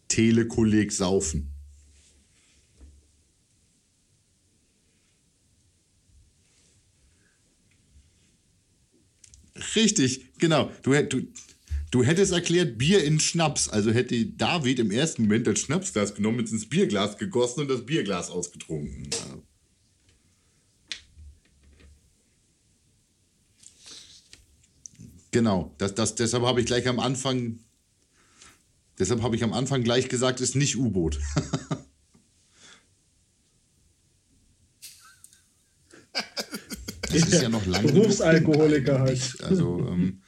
Telekolleg saufen. Richtig, genau. Du, du, du hättest erklärt Bier in Schnaps. Also hätte David im ersten Moment das Schnapsglas genommen, ins Bierglas gegossen und das Bierglas ausgetrunken. Genau, das, das, deshalb habe ich gleich am Anfang, deshalb habe ich am Anfang gleich gesagt, ist nicht U-Boot. Das ist ja noch lange.
Berufsalkoholiker halt.
Also ähm,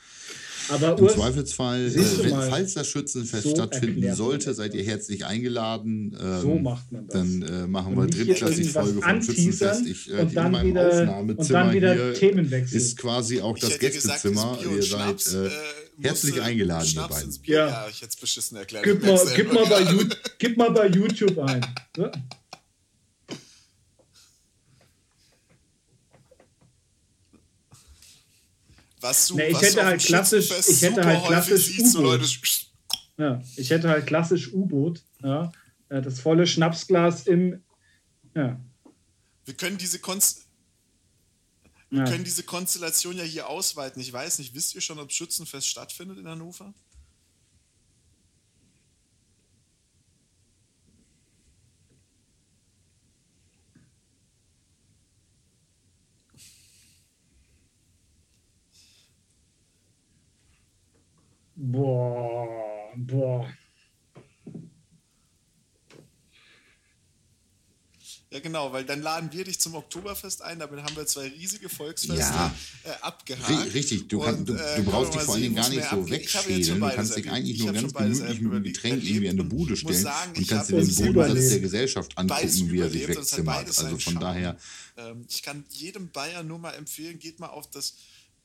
Aber
im
Urs,
Zweifelsfall, äh,
mal,
falls das Schützenfest
so
stattfinden sollte, seid ihr herzlich eingeladen. Ähm,
So macht man das.
Dann äh, machen wir drittklassig Folge vom Schützenfest. Ich, äh,
und
in
dann
meinem
wieder-
Aufnahmezimmer
und dann wieder
hier
Themenwechsel.
ist quasi auch
Ich
das
gesagt,
Gästezimmer.
und
ihr seid äh,
äh,
herzlich eingeladen, ihr beiden.
Ja.
Ja, ich hätte es beschissen erklärt.
gib, mal, gib, mal bei, gib mal bei YouTube ein. Ne?
Was du,
Nee, ich
was
hätte halt klassisch- ich hätte halt klassisch
siehst,
Ja, ich hätte halt klassisch U-Boot. Ja, Äh, das volle Schnapsglas im. Ja,
wir können diese Konst
ja.
können diese Konstellation ja hier ausweiten. Ich weiß nicht, wisst ihr schon, ob Schützenfest stattfindet in Hannover?
Boah, boah.
Ja, genau, weil dann laden wir dich zum Oktoberfest ein. Damit haben wir zwei riesige Volksfeste
Ja.
äh, abgehakt.
Ri- Richtig, du, kann, du,
äh,
du brauchst dich vor allen Dingen gar nicht so wegschälen.
schon
Du kannst dich eigentlich
Ich
nur ganz gemütlich mit
erlebt
Getränk irgendwie an eine Bude stellen
sagen,
und
ich
kannst dir den Bodensatz der Gesellschaft angucken, wie er sich wegzimmert. Also von daher,
Ähm, ich kann jedem Bayern nur mal empfehlen, geht mal auf das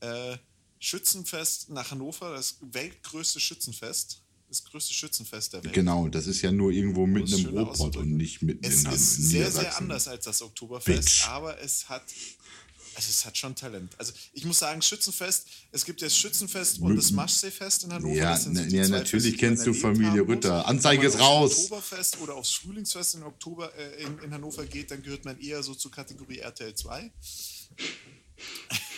äh, Schützenfest nach Hannover, das weltgrößte Schützenfest. Das größte Schützenfest der Welt.
genau, das ist ja nur irgendwo mitten
es
im Ruhrpott und nicht mitten
Es
in, Han-
ist
in
sehr, sehr anders als das Oktoberfest,
Bitch.
aber es hat, also es hat schon Talent. Also ich muss sagen, Schützenfest, es gibt das Schützenfest und das Maschseefest in Hannover.
Ja,
so
ja, natürlich
Feste,
kennst du Familie
haben muss.
Rütter. Anzeige
Wenn
ist
man aufs
raus.
Oktoberfest oder aufs Frühlingsfest in Oktober äh, in, in Hannover geht, dann gehört man eher so zur Kategorie RTL 2.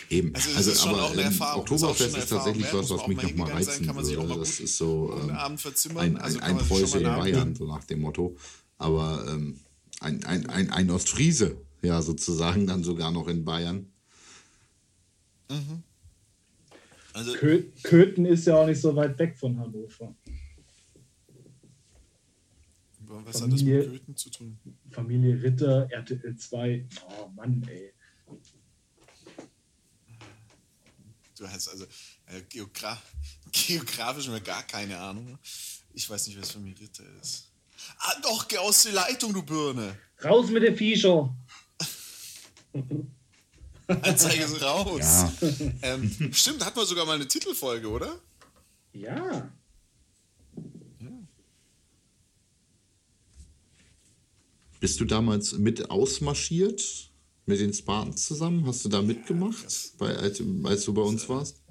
Eben.
Also
Also,
ist schon
aber
auch eine Erfahrung. Ist auch
Oktoberfest
eine
ist tatsächlich
Erfahrung
was, was mich
auch
nochmal
sein,
reizen
kann man sich auch
würde.
mal
Das ist so ähm,
Abend verzimmern.
ein,
Also
ein, ein Preuße in Bayern, so nach dem Motto. Aber ähm, ein, ein, ein, ein Ostfriese, ja, sozusagen dann sogar noch in Bayern.
Also
Kö Köthen ist ja auch nicht so weit weg von Hannover.
was hat das
Familie-
mit Goethen zu tun?
Familie Ritter, RTL 2. Oh Mann, ey.
Du hast also äh, Geogra geografisch mir gar keine Ahnung. Ich weiß nicht, was für mich Ritter ist. Ah, doch, geh aus der Leitung, du Birne.
Raus mit den Viecher.
Anzeige ist raus.
Ja.
Ähm, stimmt, hatten wir sogar mal eine Titelfolge, oder?
Ja.
Bist du damals mit ausmarschiert? Mit den Spartans zusammen? Hast du da mitgemacht, bei, als, als du bei uns warst?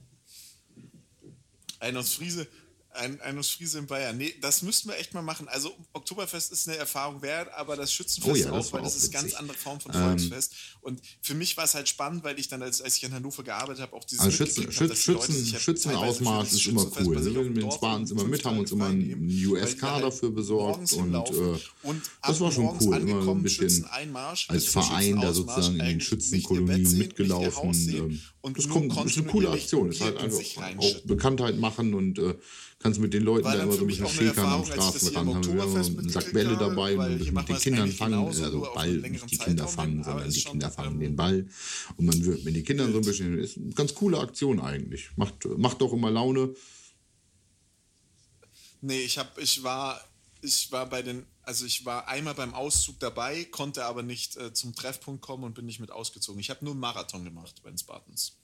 Ein aus Friese, ein, ein Friese in Bayern. Nee, das müssten wir echt mal machen. Also Oktoberfest ist eine Erfahrung wert, aber das Schützenfest
Oh ja, das
auch, weil das ist eine ganz andere Form von
Ähm,
Volksfest. Und für mich war es halt spannend, weil ich dann, als, als ich in Hannover gearbeitet habe, auch dieses
Also Schützen, Schützen, Schützen, Schützenausmarsch ist immer cool. Wir sind Spartans
um
immer mit, haben uns immer einen USK
halt
dafür besorgt und äh,
und
das war schon cool. Immer ein bisschen als
also
Verein da sozusagen in den Schützenkolonien mitgelaufen. Ähm,
und
Das kommt, ist eine coole Aktion. Ist halt
in
einfach auch. Bekanntheit machen und äh, kannst mit den Leuten da immer so ein bisschen schäkern am Straßenrand. Haben wir immer einen Sack Bälle dabei
weil macht
bisschen mit den Kindern fangen. Also Ball, nicht die Kinder fangen, sondern die Kinder fangen den Ball. Und man wird mit den Kindern so ein bisschen. Ist eine ganz coole Aktion eigentlich. Macht, macht doch immer Laune.
Nee, ich hab, ich war, ich war bei den, also ich war einmal beim Auszug dabei, konnte aber nicht äh, zum Treffpunkt kommen und bin nicht mit ausgezogen. Ich habe nur einen Marathon gemacht bei den Spartans.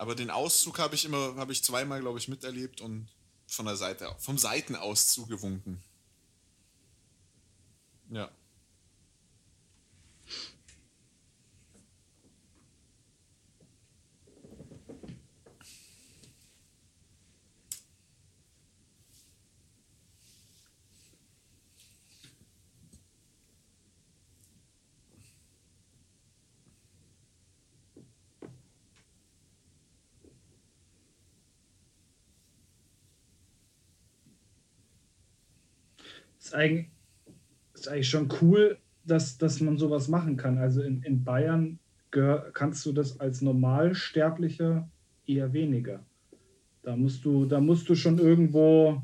Aber den Auszug habe ich immer, habe ich zweimal, glaube ich, miterlebt und von der Seite, vom Seiten aus zugewunken. Ja.
Ist eigentlich, ist eigentlich schon cool, dass, dass man sowas machen kann. Also in, in Bayern kannst du das als Normalsterblicher eher weniger. Da musst du, da musst du schon irgendwo ein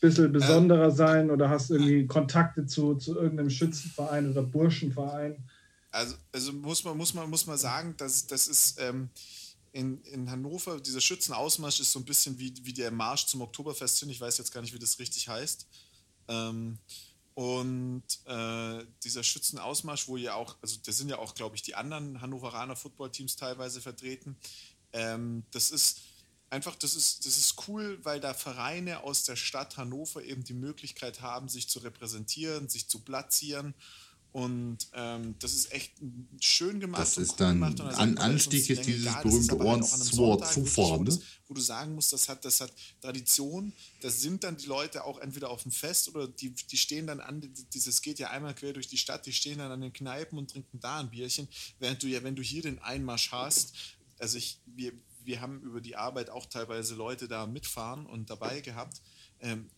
bisschen besonderer sein oder hast irgendwie Kontakte zu, zu irgendeinem Schützenverein oder Burschenverein.
Also, also muss, man, muss, man, muss man sagen, dass das ist ähm, in, in Hannover, dieser Schützenausmarsch ist so ein bisschen wie, wie der Marsch zum Oktoberfest hin. Ich weiß jetzt gar nicht, wie das richtig heißt. Ähm, und äh, dieser Schützenausmarsch, wo ja auch, also da sind ja auch, glaube ich, die anderen Hannoveraner Footballteams teilweise vertreten. Ähm, das ist einfach, das ist, das ist cool, weil da Vereine aus der Stadt Hannover eben die Möglichkeit haben, sich zu repräsentieren, sich zu platzieren. Und ähm, das ist echt schön gemacht.
Das ist
cool
dann,
gemacht. Und da
an Anstieg ist dieses
das
berühmte Zufahren,
Wo,
ne?
das, wo du sagen musst, das hat, das hat Tradition. Da sind dann die Leute auch entweder auf dem Fest oder die, die stehen dann an, dieses geht ja einmal quer durch die Stadt, die stehen dann an den Kneipen und trinken da ein Bierchen. Während du ja, wenn du hier den Einmarsch hast, also ich, wir, wir haben über die Arbeit auch teilweise Leute da mitfahren und dabei gehabt. Ähm,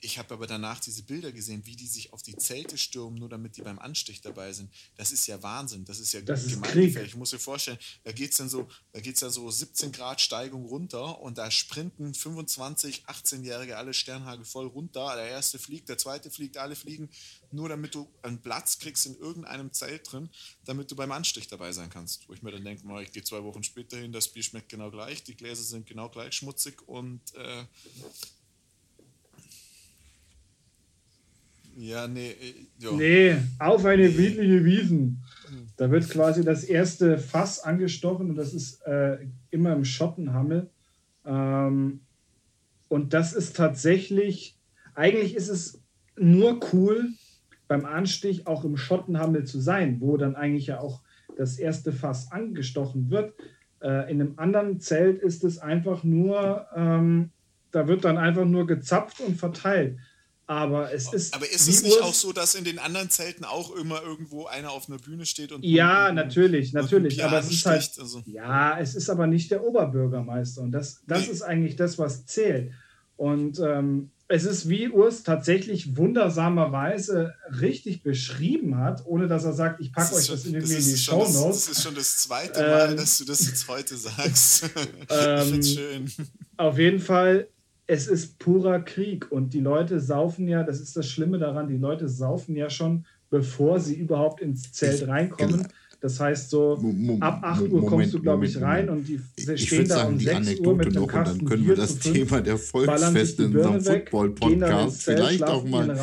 ich habe aber danach diese Bilder gesehen, wie die sich auf die Zelte stürmen, nur damit die beim Anstich dabei sind. Das ist ja Wahnsinn. Das ist ja
Das ist.
Ich muss dir vorstellen, da geht es dann so, da geht's dann so 17 Grad Steigung runter und da sprinten 25, 18-Jährige alle Sternhagel voll runter. Der erste fliegt, der zweite fliegt, alle fliegen, nur damit du einen Platz kriegst in irgendeinem Zelt drin, damit du beim Anstich dabei sein kannst. Wo ich mir dann denke, ich gehe zwei Wochen später hin, das Bier schmeckt genau gleich, die Gläser sind genau gleich schmutzig und äh, ja, nee, äh, ja.
Nee, auf eine friedliche Wiesen. Da wird quasi das erste Fass angestochen und das ist äh, immer im Schottenhammel. Ähm, und das ist tatsächlich, eigentlich ist es nur cool, beim Anstich auch im Schottenhammel zu sein, wo dann eigentlich ja auch das erste Fass angestochen wird. Äh, in einem anderen Zelt ist es einfach nur, ähm, da wird dann einfach nur gezapft und verteilt. Aber es ist.
Aber ist es nicht auch so, dass in den anderen Zelten auch immer irgendwo einer auf einer Bühne steht und.
Ja, natürlich, natürlich. Aber es ist halt.
Also,
Ja, es ist aber nicht der Oberbürgermeister. Und das, das
Nee.
ist eigentlich das, was zählt. Und ähm, es ist, wie Urs tatsächlich wundersamerweise richtig beschrieben hat, ohne dass er sagt, ich packe
das
euch
ist
das
schon-
irgendwie in
das
die
ist schon
Show
das- Das
Notes.
ist schon das zweite Mal,
Ähm,
dass du das jetzt heute sagst. ich
Ähm,
schön.
Auf jeden Fall, es ist purer Krieg. Und die Leute saufen ja, das ist das Schlimme daran, die Leute saufen ja schon, bevor sie überhaupt ins Zelt reinkommen.
Genau.
Das heißt so,
Mo-
ab 8 Uhr
Moment,
kommst du, glaube ich, rein
Moment.
und die
Ich
stehen da
sagen,
um
die
6 Uhr mit
Anekdote
einem
noch und
Kasten
dann können wir das Thema der Volksfeste in unserem Football-Podcast vielleicht auch mal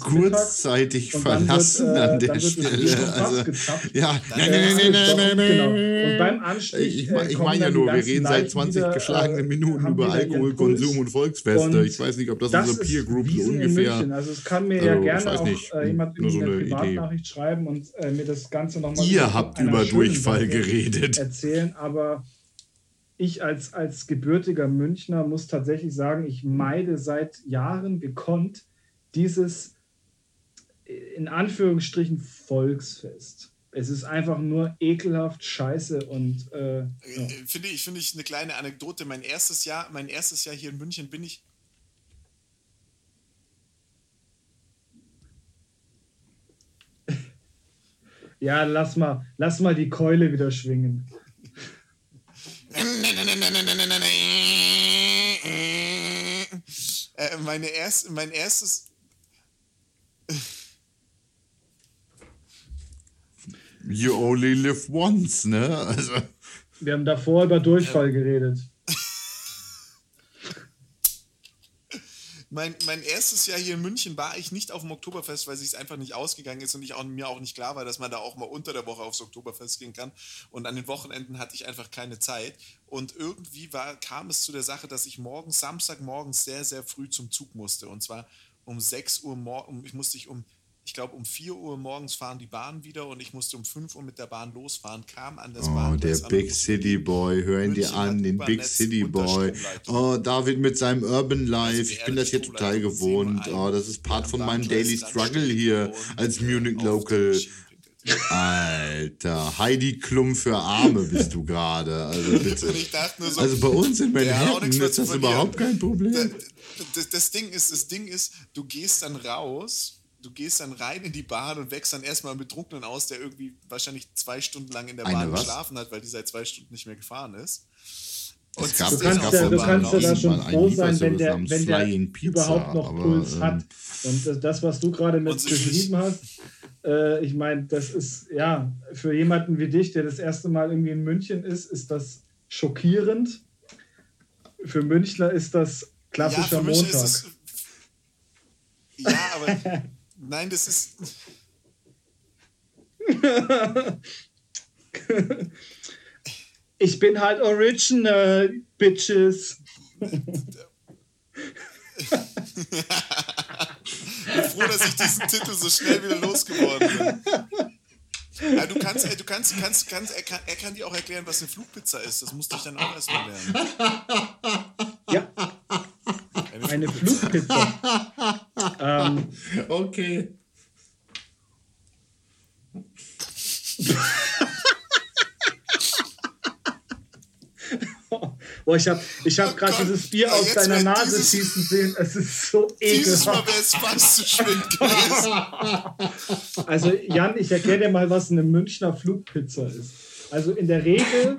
kurzzeitig
Und dann wird,
verlassen
äh,
an der Stelle. Also, ja, nein,
Äh,
nein, nein, nein,
doch,
nein,
genau.
nein.
Und beim Anstich.
Ich,
äh,
ich meine ja nur, wir reden seit
Leichen
20
wieder,
geschlagenen
äh,
Minuten über Alkoholkonsum und Volksfeste.
Und
ich weiß nicht, ob das,
das
unsere Peer Group so
in
ungefähr.
Also es kann mir
Also,
ja
ich
gerne auch äh, jemand
so
eine. Privatnachricht schreiben und äh, mir das Ganze nochmal
Ihr habt über Durchfall geredet.
erzählen, aber ich als, als gebürtiger Münchner muss tatsächlich sagen, ich meide seit Jahren gekonnt dieses in Anführungsstrichen Volksfest. Es ist einfach nur ekelhaft scheiße und äh, ja.
Äh, Finde ich, finde ich eine kleine Anekdote. Mein erstes Jahr, mein erstes Jahr hier in München bin ich.
Ja, lass mal, lass mal die Keule wieder schwingen.
Äh, meine erst, mein erstes.
You only live once, ne? Also,
Wir haben davor über Durchfall geredet.
Mein, mein erstes Jahr hier in München war ich nicht auf dem Oktoberfest, weil es einfach nicht ausgegangen ist und ich auch, mir auch nicht klar war, dass man da auch mal unter der Woche aufs Oktoberfest gehen kann. Und an den Wochenenden hatte ich einfach keine Zeit. Und irgendwie war, kam es zu der Sache, dass ich morgens, Samstagmorgens sehr, sehr früh zum Zug musste. Und zwar um 6 Uhr morgens, ich musste ich um, ich glaube um 4 Uhr morgens fahren die Bahn wieder und ich musste um 5 Uhr mit der Bahn losfahren, kam an das
oh,
Bahngleis
der Big City Boy, hör ihn dir
München hat
an, den Big City Boy. Oh, David mit seinem Urban Life,
Also die
ich bin das hier total gewohnt. Oh, das ist Part von meinem Daily Struggle hier als Munich Local.
die.
Alter, Heidi Klum für Arme bist du gerade. Also bitte.
Und ich dachte nur so,
Also bei uns in Manhattan ist das überhaupt kein Problem.
das, das Ding ist, das Ding ist, du gehst dann raus, du gehst dann rein in die Bahn und wächst dann erstmal mit Betrunkenen aus, der irgendwie wahrscheinlich zwei Stunden lang in der
Eine
Bahn
was?
geschlafen hat, weil die seit zwei Stunden nicht mehr gefahren ist.
Es gab-
Du
es
kannst
gab
ja, du
ein paar
kannst ja da schon froh sein, wenn der, wenn der
Pizza,
überhaupt noch
aber,
Puls
ähm,
hat. Und das- was du gerade mit
Und
beschrieben hast, äh, ich meine, das ist, ja, für jemanden wie dich, der das erste Mal irgendwie in München ist, ist das schockierend. Für Münchner ist das klassischer
für mich
Montag.
ist es. Ja, aber. nein, das ist.
ich bin halt original, Bitches.
Ich bin froh, dass ich diesen Titel so schnell wieder losgeworden bin. Ja, du kannst, du kannst, kannst, kannst er, kann, er kann dir auch erklären, was eine Flugpizza ist. Das musste ich dann auch erstmal lernen.
Ja, eine Flugpizza.
Okay.
boah, ich habe ich hab
Oh
gerade dieses Bier aus
jetzt
deiner Nase
dieses-
schießen sehen. Es ist so
Dieses Mal
ekelhaft.
wäre es fast zu schwind gewesen.
Also Jan, ich erkläre dir mal, was eine Münchner Flugpizza ist. Also in der Regel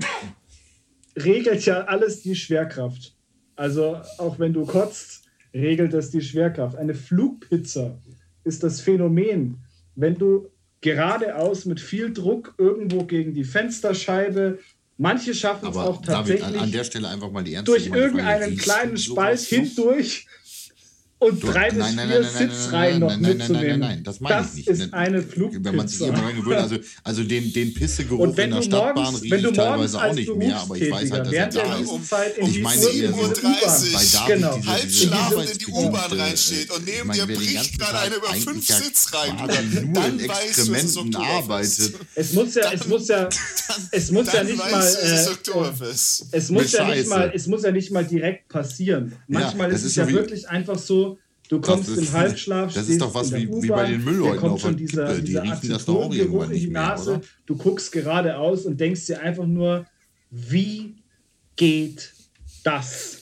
regelt ja alles die Schwerkraft. Also auch wenn du kotzt, regelt das die Schwerkraft. Eine Flugpizza ist das Phänomen, wenn du geradeaus mit viel Druck irgendwo gegen die Fensterscheibe, manche schaffen es auch
David,
tatsächlich
an, an der Stelle einfach mal die ernste
durch irgendeinen kleinen Spalt hindurch und
Du-
drei bis
nein, nein,
vier
nein, nein, nein,
Sitzreihen noch
nein, nein, nein, nein,
mitzunehmen.
nein, nein, das meine ich nicht.
ist
Ne-
eine
Wenn man sich
Flugpizza.
immer dran gewöhnt, also, also den, den Pissegeruch in der Stadtbahn
morgens,
rieche
wenn du
ich
morgens
teilweise auch nicht mehr, aber ich weiß halt, dass er
während der
da ist.
Um
die
meine
Uhr-
eher
in
so
diese U-Bahn.
30.
Bei David
Genau.
diese,
Halb
diese
schlafend in die U-Bahn reinsteht und neben
ich
dir bricht gerade
Tag
einer über fünf Sitzreihen
nur
Dann
in
weißt du, es ist
Exkrementen
Oktoberfest.
arbeitet.
Es muss ja, es muss ja, es muss ja
Dann
nicht mal,
du, es ist Oktoberfest.
es muss
Mit
ja nicht
Scheiße.
mal, es muss ja nicht mal direkt passieren. Manchmal
das
ist es
so
ja wirklich einfach so. Du kommst
ist-
im Halbschlaf,
das ist
stehst
doch was wie- wie bei den Müllleuten
kommt
auf
schon dieser,
Kippe, die
dieser
riechen das doch auch irgendwann
in die
nicht mehr,
Nase.
oder?
Du guckst geradeaus und denkst dir einfach nur, wie geht das?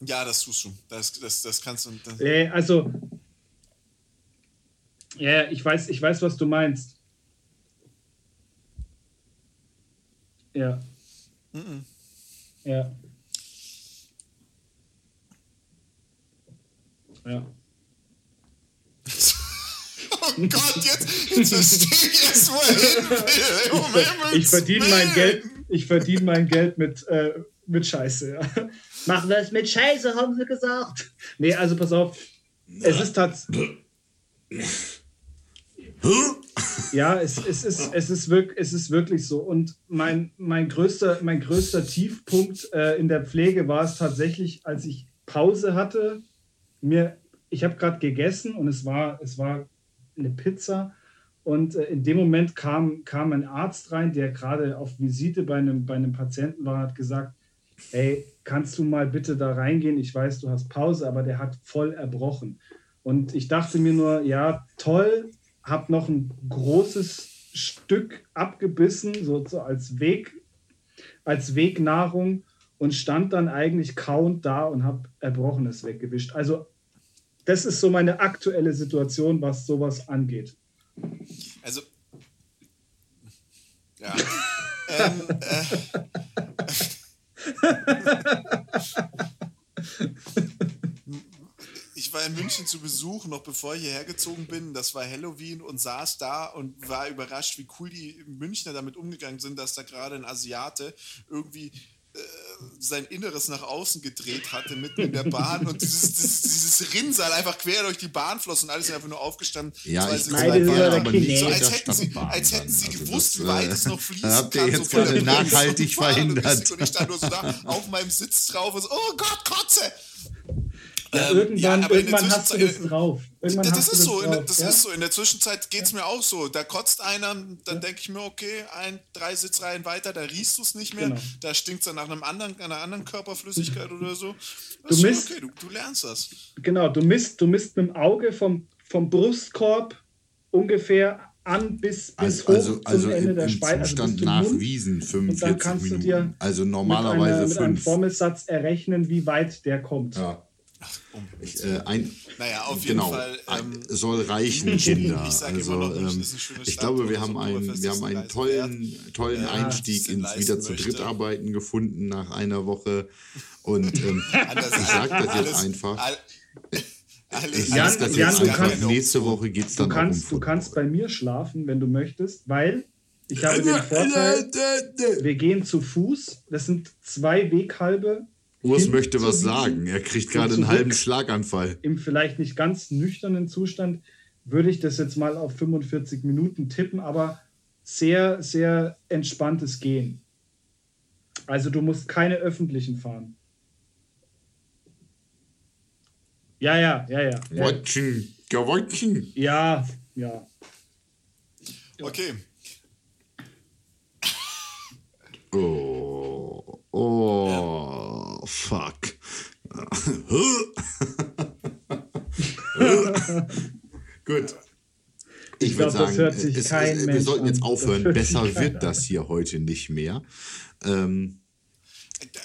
Ja, das tust du. Das, das, das kannst du. Das,
Äh, also, ja, ich weiß, ich weiß, was du meinst. Ja. Ja. Ja.
oh Gott, jetzt, jetzt verstehe ich erst, wo er hin will.
Ich verdiene mein. Geld, ich verdiene mein Geld mit, äh, mit Scheiße. Ja. Machen wir es mit Scheiße, haben sie gesagt. Nee, also pass auf. Es ist tatsächlich. Ja, es, es, ist, es, ist wirk, es ist wirklich so. Und mein, mein, größter, mein größter Tiefpunkt äh, in der Pflege war es tatsächlich, als ich Pause hatte. Mir, ich habe gerade gegessen und es war, es war eine Pizza. Und äh, in dem Moment kam, kam ein Arzt rein, der gerade auf Visite bei einem, bei einem Patienten war, hat gesagt, ey, kannst du mal bitte da reingehen? Ich weiß, du hast Pause, aber der hat voll erbrochen. Und ich dachte mir nur, ja, toll, hab noch ein großes Stück abgebissen, so, so als Weg, als Wegnahrung und stand dann eigentlich kauend da und habe Erbrochenes weggewischt. Also das ist so meine aktuelle Situation, was sowas angeht.
Also. Ja. ähm, äh, ich war in München zu Besuch, noch bevor ich hierher gezogen bin. Das war Halloween und saß da und war überrascht, wie cool die Münchner damit umgegangen sind, dass da gerade ein Asiate irgendwie äh, sein Inneres nach außen gedreht hatte, mitten in der Bahn und dieses, dieses, dieses Rinnsal einfach quer durch die Bahn floss und alles sind einfach nur aufgestanden.
Ja, ich
nicht
So, als hätten sie, als hätten sie gewusst, wie weit
äh,
es noch fließen
habt ihr
kann.
jetzt
so von der
gerade nachhaltig verhindert.
Und ich stand nur so da auf meinem Sitz drauf und so, oh Gott, Kotze!
Ja,
Ähm,
irgendwann,
ja, aber in der
irgendwann hast du das drauf. Irgendwann
das ist so, in, der-
drauf,
das
ja?
ist so. In der Zwischenzeit geht es mir auch so. Da kotzt einer, dann denke ich mir, okay, ein, drei Sitzreihen weiter, da riechst du es nicht mehr.
Genau.
Da stinkt es dann nach einem anderen, einer anderen Körperflüssigkeit oder so. Das
Du misst-
okay, du, du lernst das.
Genau, du misst, du misst mit dem Auge vom, vom Brustkorb ungefähr an bis, bis
Also,
hoch
also, also
zum Ende
im,
der Speise. also
Zustand
bis zum
nach
Mund.
Wiesen
Und
45
dann kannst du
Minuten.
dir
also
mit,
normalerweise
einer, mit einem
5.
Formelsatz errechnen, wie weit der kommt.
Ja. Ich, äh, ein,
Naja, auf jeden
genau,
Fall.
ein-
Ähm,
soll reichen, Kinder.
Ich sag
also,
immer noch, München
ähm,
ist ein schönes
ich glaube, wir haben
das
wir haben einen tollen, tollen
Ja,
Einstieg ins wieder zu dritt
möchte.
arbeiten gefunden nach einer Woche. Und ähm, ich sag das jetzt
alles-
einfach.
all- alles-
Ich
Jan-
sag das
Jan,
jetzt
du
einfach.
kannst-
Nächste Woche geht es
Du
dann
kannst,
auch um
du kannst bei mir schlafen, wenn du möchtest, weil ich habe den Vorteil, wir gehen zu Fuß. Das sind zwei Weghalbe.
Urs möchte was sagen. Er kriegt gerade einen halben Schlaganfall.
Im vielleicht nicht ganz nüchternen Zustand würde ich das jetzt mal auf 45 Minuten tippen, aber sehr, sehr entspanntes Gehen. Also du musst keine öffentlichen fahren. Ja, ja, ja, ja. Ja,
Watchen,
ja. ja.
Okay.
Oh, oh, fuck. Gut. Ich,
Ich
würde sagen,
hört sich
es,
kein
es, wir sollten jetzt aufhören. Besser wird das hier heute nicht mehr. Ähm,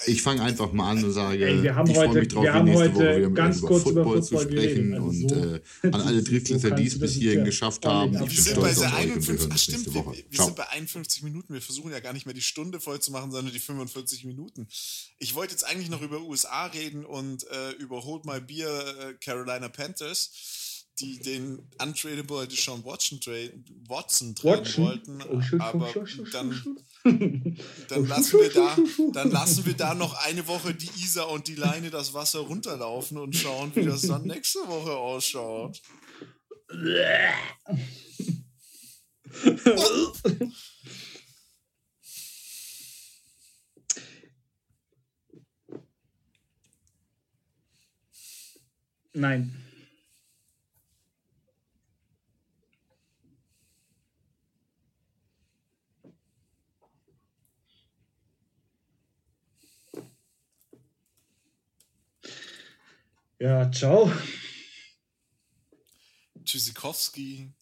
ich fange einfach mal an und sage,
Ey, wir haben
ich freue
heute-
mich drauf,
wir haben
nächste Woche wieder
ganz
über
kurz über
Football zu
Football
sprechen.
Also
und
so-
äh, an alle
so
Drittlitter,
kannst
die es bis hierhin
ja
geschafft haben.
Wir
bin
sind bei
stolz
der
auf euch und wir
51,
hören
ach
uns
stimmt,
nächste
wir,
Woche.
wir
Ciao.
sind bei 51 Minuten. Wir versuchen ja gar nicht mehr die Stunde voll zu machen, sondern die 45 Minuten. Ich wollte jetzt eigentlich noch über USA reden und äh, über Hold My Beer äh, Carolina Panthers, die den untradable Deshaun Watson, trade, Watson traden
Watson?
wollten.
Oh,
aber dann, dann lassen wir da, dann lassen wir da noch eine Woche die Isar und die Leine das Wasser runterlaufen und schauen, wie das dann nächste Woche ausschaut.
Nein. Ja, ciao.
Tschüssikowski.